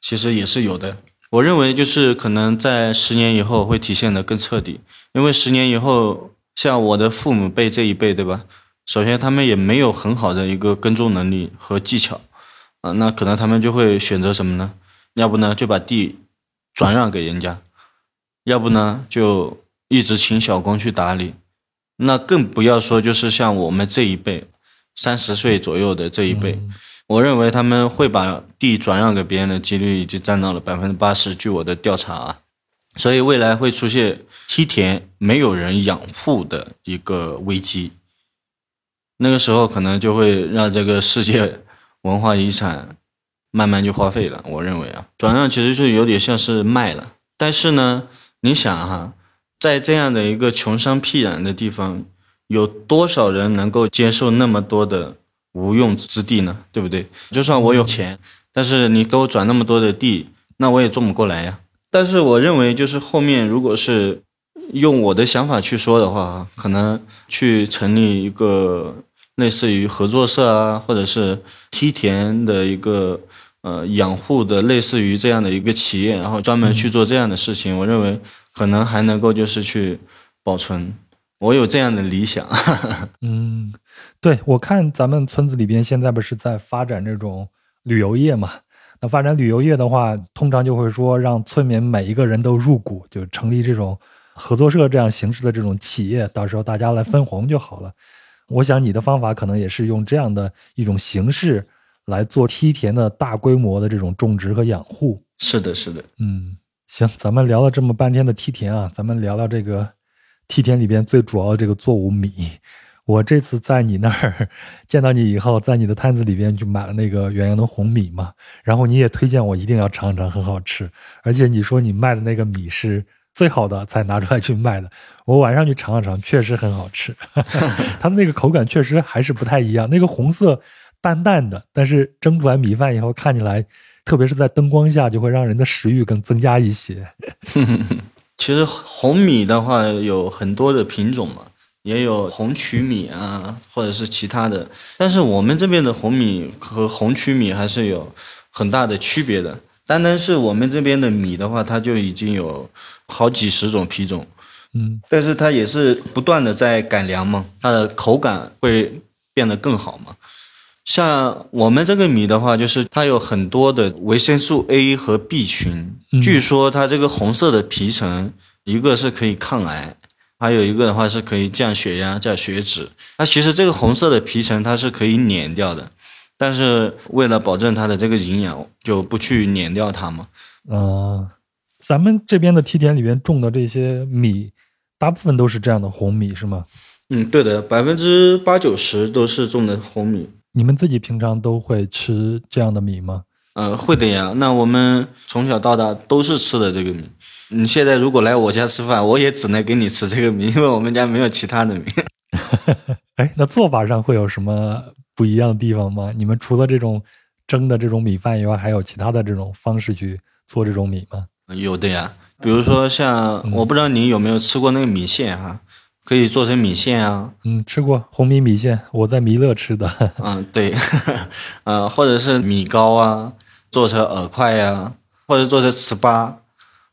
其实也是有的。我认为就是可能在十年以后会体现的更彻底，因为十年以后，像我的父母辈这一辈，对吧？首先他们也没有很好的一个耕种能力和技巧，啊，那可能他们就会选择什么呢？要不呢就把地转让给人家，要不呢就一直请小工去打理，那更不要说就是像我们这一辈，三十岁左右的这一辈，我认为他们会把地转让给别人的几率已经占到了百分之八十。据我的调查啊，所以未来会出现梯田没有人养护的一个危机。那个时候可能就会让这个世界文化遗产慢慢就荒废了。我认为啊，转让其实就有点像是卖了。但是呢，你想哈、在这样的一个穷乡僻壤的地方，有多少人能够接受那么多的无用之地呢？对不对？就算我有钱，但是你给我转那么多的地，那我也种不过来呀。但是我认为，就是后面如果是用我的想法去说的话，可能去成立一个类似于合作社啊，或者是梯田的一个呃养护的类似于这样的一个企业，然后专门去做这样的事情，我认为可能还能够就是去保存。我有这样的理想。[LAUGHS] 嗯，对，我看咱们村子里边现在不是在发展这种旅游业嘛？那发展旅游业的话，通常就会说让村民每一个人都入股，就成立这种合作社这样形式的这种企业，到时候大家来分红就好了。我想你的方法可能也是用这样的一种形式来做梯田的大规模的这种种植和养护。是的，是的，嗯，行，咱们聊了这么半天的梯田啊，咱们聊聊这个梯田里边最主要的这个作物米。我这次在你那儿见到你以后，在你的摊子里边就买了那个元阳的红米嘛，然后你也推荐我一定要尝尝，很好吃。而且你说你卖的那个米是最好的才拿出来去卖的，我晚上去尝了尝，确实很好吃。[LAUGHS] 它的那个口感确实还是不太一样，那个红色淡淡的，但是蒸出来米饭以后看起来，特别是在灯光下，就会让人的食欲更增加一些。[LAUGHS] 其实红米的话有很多的品种嘛，也有红曲米啊，或者是其他的。但是我们这边的红米和红曲米还是有很大的区别的。单单是我们这边的米的话，它就已经有好几十种品种，嗯但是它也是不断的在改良嘛，它的口感会变得更好嘛。像我们这个米的话，就是它有很多的维生素 A 和 B 群，嗯据说它这个红色的皮层，一个是可以抗癌，还有一个的话是可以降血压、降血脂。它其实这个红色的皮层它是可以碾掉的，但是为了保证它的这个营养，就不去碾掉它嘛。啊、咱们这边的梯田里边种的这些米，大部分都是这样的红米，是吗？嗯，对的，百分之八九十都是种的红米。你们自己平常都会吃这样的米吗？嗯，会的呀。那我们从小到大都是吃的这个米。你现在如果来我家吃饭，我也只能给你吃这个米，因为我们家没有其他的米。[LAUGHS] 哎，那做法上会有什么不一样的地方吗？你们除了这种蒸的这种米饭以外，还有其他的这种方式去做这种米吗？有的呀，比如说像我不知道你有没有吃过那个米线啊，可以做成米线啊。嗯，吃过红米米线，我在弥勒吃的。[LAUGHS] 嗯，对，嗯，[LAUGHS] 或者是米糕啊，做成饵块呀，或者做成糍粑。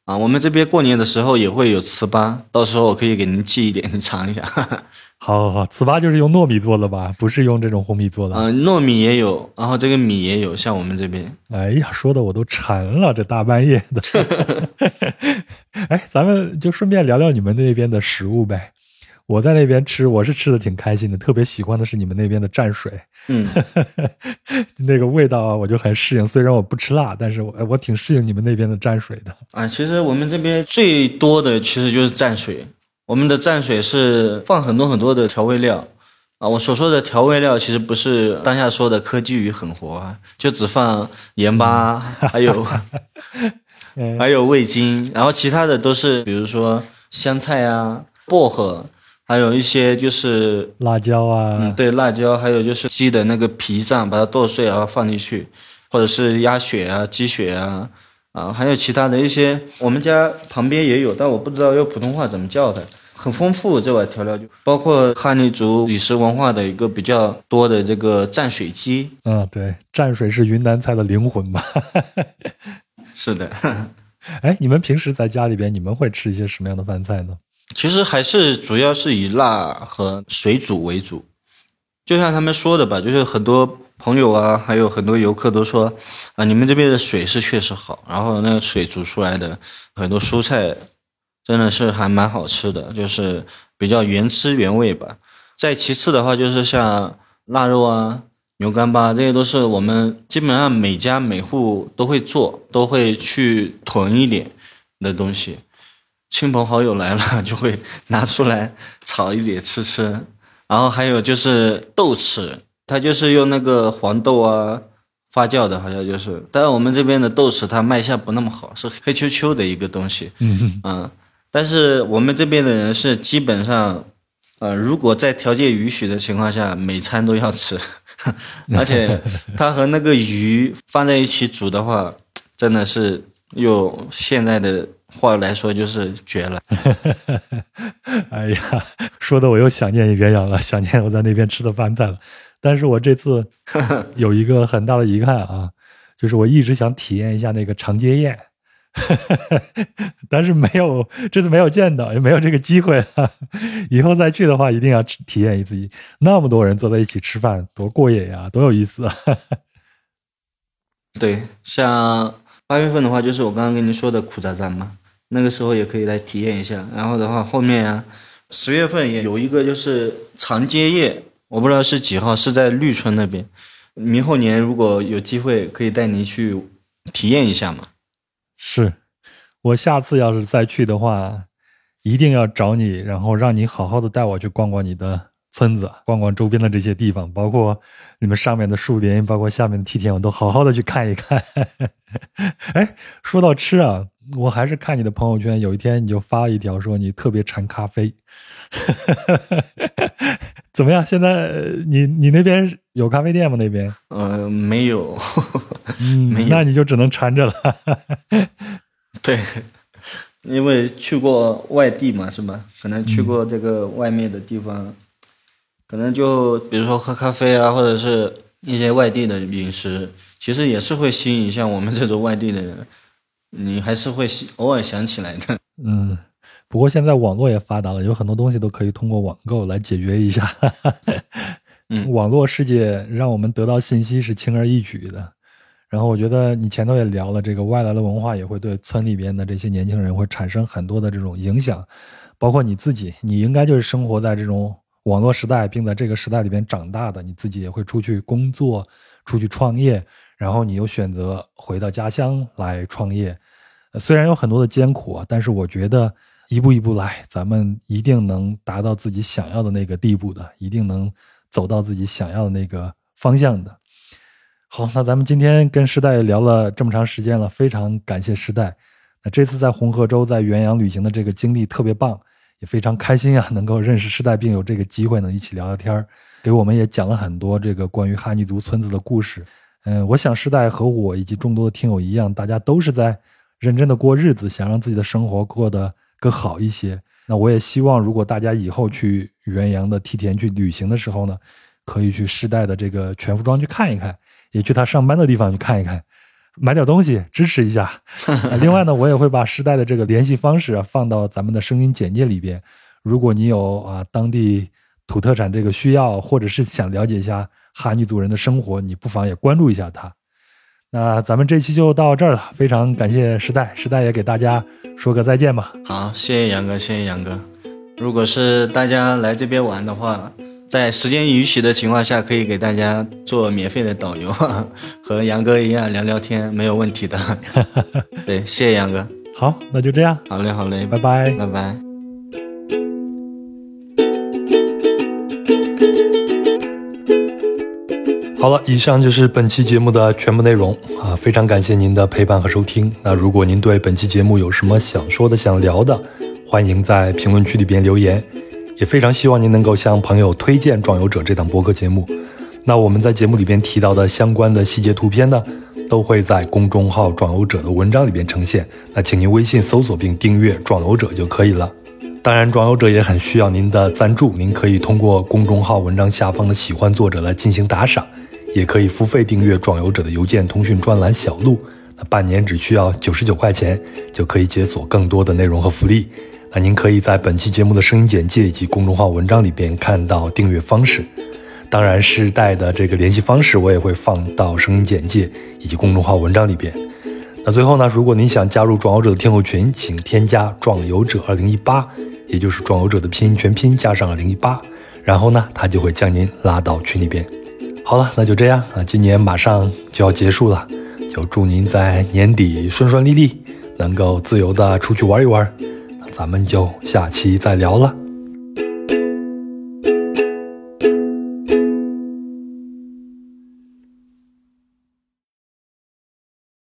啊，我们这边过年的时候也会有糍粑，到时候我可以给您寄一点，[LAUGHS] 您尝一下。好，好，好，糍粑就是用糯米做的吧？不是用这种红米做的。嗯，糯米也有，然后这个米也有，像我们这边。哎呀，说的我都馋了，这大半夜的。[LAUGHS] 哎，咱们就顺便聊聊你们那边的食物呗。我在那边吃，我是吃的挺开心的，特别喜欢的是你们那边的蘸水，嗯，[LAUGHS] 那个味道啊，我就很适应。虽然我不吃辣，但是我我挺适应你们那边的蘸水的。啊，其实我们这边最多的其实就是蘸水，我们的蘸水是放很多很多的调味料，啊，我所说的调味料其实不是当下说的科技与狠活啊，就只放盐巴，还有 [LAUGHS] 还有味精，然后其他的都是比如说香菜啊、薄荷。还有一些就是辣椒啊，嗯，对，辣椒，还有就是鸡的那个脾脏，把它剁碎然后放进去，或者是鸭血啊、鸡血啊，啊，还有其他的一些，我们家旁边也有，但我不知道用普通话怎么叫它，很丰富这碗调料就包括哈尼族饮食文化的一个比较多的这个蘸水鸡，嗯，对，蘸水是云南菜的灵魂吧？[LAUGHS] 是的，[LAUGHS] 哎，你们平时在家里边，你们会吃一些什么样的饭菜呢？其实还是主要是以辣和水煮为主，就像他们说的吧，就是很多朋友啊，还有很多游客都说，啊，你们这边的水是确实好，然后那个水煮出来的很多蔬菜，真的是还蛮好吃的，就是比较原汁原味吧。再其次的话，就是像腊肉啊、牛干巴，这些都是我们基本上每家每户都会做，都会去囤一点的东西。亲朋好友来了，[LAUGHS] 就会拿出来炒一点吃吃。然后还有就是豆豉，它就是用那个黄豆啊发酵的，好像就是。但是我们这边的豆豉它卖相不那么好，是黑黢黢的一个东西。嗯嗯。但是我们这边的人是基本上，呃，如果在条件允许的情况下，每餐都要吃。[LAUGHS] 而且它和那个鱼放在一起煮的话，真的是用现在的。话来说就是绝了，[LAUGHS] 哎呀，说的我又想念岳阳了，[LAUGHS] 想念我在那边吃的饭菜了。但是我这次 [LAUGHS] 有一个很大的遗憾啊，就是我一直想体验一下那个长街宴，但是没有这次没有见到，也没有这个机会了。以后再去的话，一定要体验一次。那么多人坐在一起吃饭，多过瘾呀，多有意思啊！对，像八月份的话，就是我刚刚跟您说的苦扎扎嘛。那个时候也可以来体验一下，然后的话，后面啊，十月份也有一个就是长街夜，我不知道是几号，是在绿村那边。明后年如果有机会，可以带您去体验一下嘛。是，我下次要是再去的话，一定要找你，然后让你好好的带我去逛逛你的村子，逛逛周边的这些地方，包括你们上面的树林，包括下面的梯田，我都好好的去看一看。[LAUGHS] 哎，说到吃啊。我还是看你的朋友圈，有一天你就发了一条说你特别馋咖啡，[LAUGHS] 怎么样？现在你你那边有咖啡店吗？那边？呃，没有，嗯，[LAUGHS] 那你就只能馋着了。[LAUGHS] 对，因为去过外地嘛，是吧？可能去过这个外面的地方，可能就比如说喝咖啡啊，或者是一些外地的饮食，其实也是会吸引像我们这种外地的人。你还是会偶尔想起来的，[LAUGHS] 嗯，不过现在网络也发达了，有很多东西都可以通过网购来解决一下。[LAUGHS] 嗯，网络世界让我们得到信息是轻而易举的。然后我觉得你前头也聊了，这个外来的文化也会对村里边的这些年轻人会产生很多的这种影响，包括你自己，你应该就是生活在这种网络时代，并在这个时代里边长大的，你自己也会出去工作，出去创业。然后你又选择回到家乡来创业，虽然有很多的艰苦啊，但是我觉得一步一步来，咱们一定能达到自己想要的那个地步的，一定能走到自己想要的那个方向的。好，那咱们今天跟时代聊了这么长时间了，非常感谢时代。那这次在红河州在元阳旅行的这个经历特别棒，也非常开心啊，能够认识世代，并有这个机会能一起聊聊天儿，给我们也讲了很多这个关于哈尼族村子的故事。嗯，我想世代和我以及众多的听友一样，大家都是在认真的过日子，想让自己的生活过得更好一些。那我也希望，如果大家以后去元阳的梯田去旅行的时候呢，可以去世代的这个全服装去看一看，也去他上班的地方去看一看。买点东西支持一下。[LAUGHS] 另外呢，我也会把时代的这个联系方式啊放到咱们的声音简介里边。如果你有啊当地土特产这个需要，或者是想了解一下哈尼族人的生活，你不妨也关注一下他。那咱们这期就到这儿了，非常感谢时代，时代也给大家说个再见吧。好，谢谢杨哥，谢谢杨哥。如果是大家来这边玩的话。在时间允许的情况下，可以给大家做免费的导游，[LAUGHS] 和杨哥一样聊聊天，没有问题的。[LAUGHS] 对，谢谢杨哥。好，那就这样。好嘞，好嘞，拜拜，拜拜。好了，以上就是本期节目的全部内容啊！非常感谢您的陪伴和收听。那如果您对本期节目有什么想说的、想聊的，欢迎在评论区里边留言。也非常希望您能够向朋友推荐《壮游者》这档播客节目。那我们在节目里边提到的相关的细节图片呢，都会在公众号“壮游者”的文章里边呈现。那请您微信搜索并订阅“壮游者”就可以了。当然，壮游者也很需要您的赞助，您可以通过公众号文章下方的“喜欢作者”来进行打赏，也可以付费订阅“壮游者”的邮件通讯专栏“小路”。那半年只需要九十九块钱，就可以解锁更多的内容和福利。那您可以在本期节目的声音简介以及公众号文章里边看到订阅方式，当然世代的这个联系方式我也会放到声音简介以及公众号文章里边。那最后呢，如果您想加入壮游者的听友群，请添加壮游者二零一八，也就是壮游者的拼音全拼加上二零一八，然后呢，他就会将您拉到群里边。好了，那就这样啊，今年马上就要结束了，就祝您在年底顺顺利利，能够自由的出去玩一玩。咱们就下期再聊了。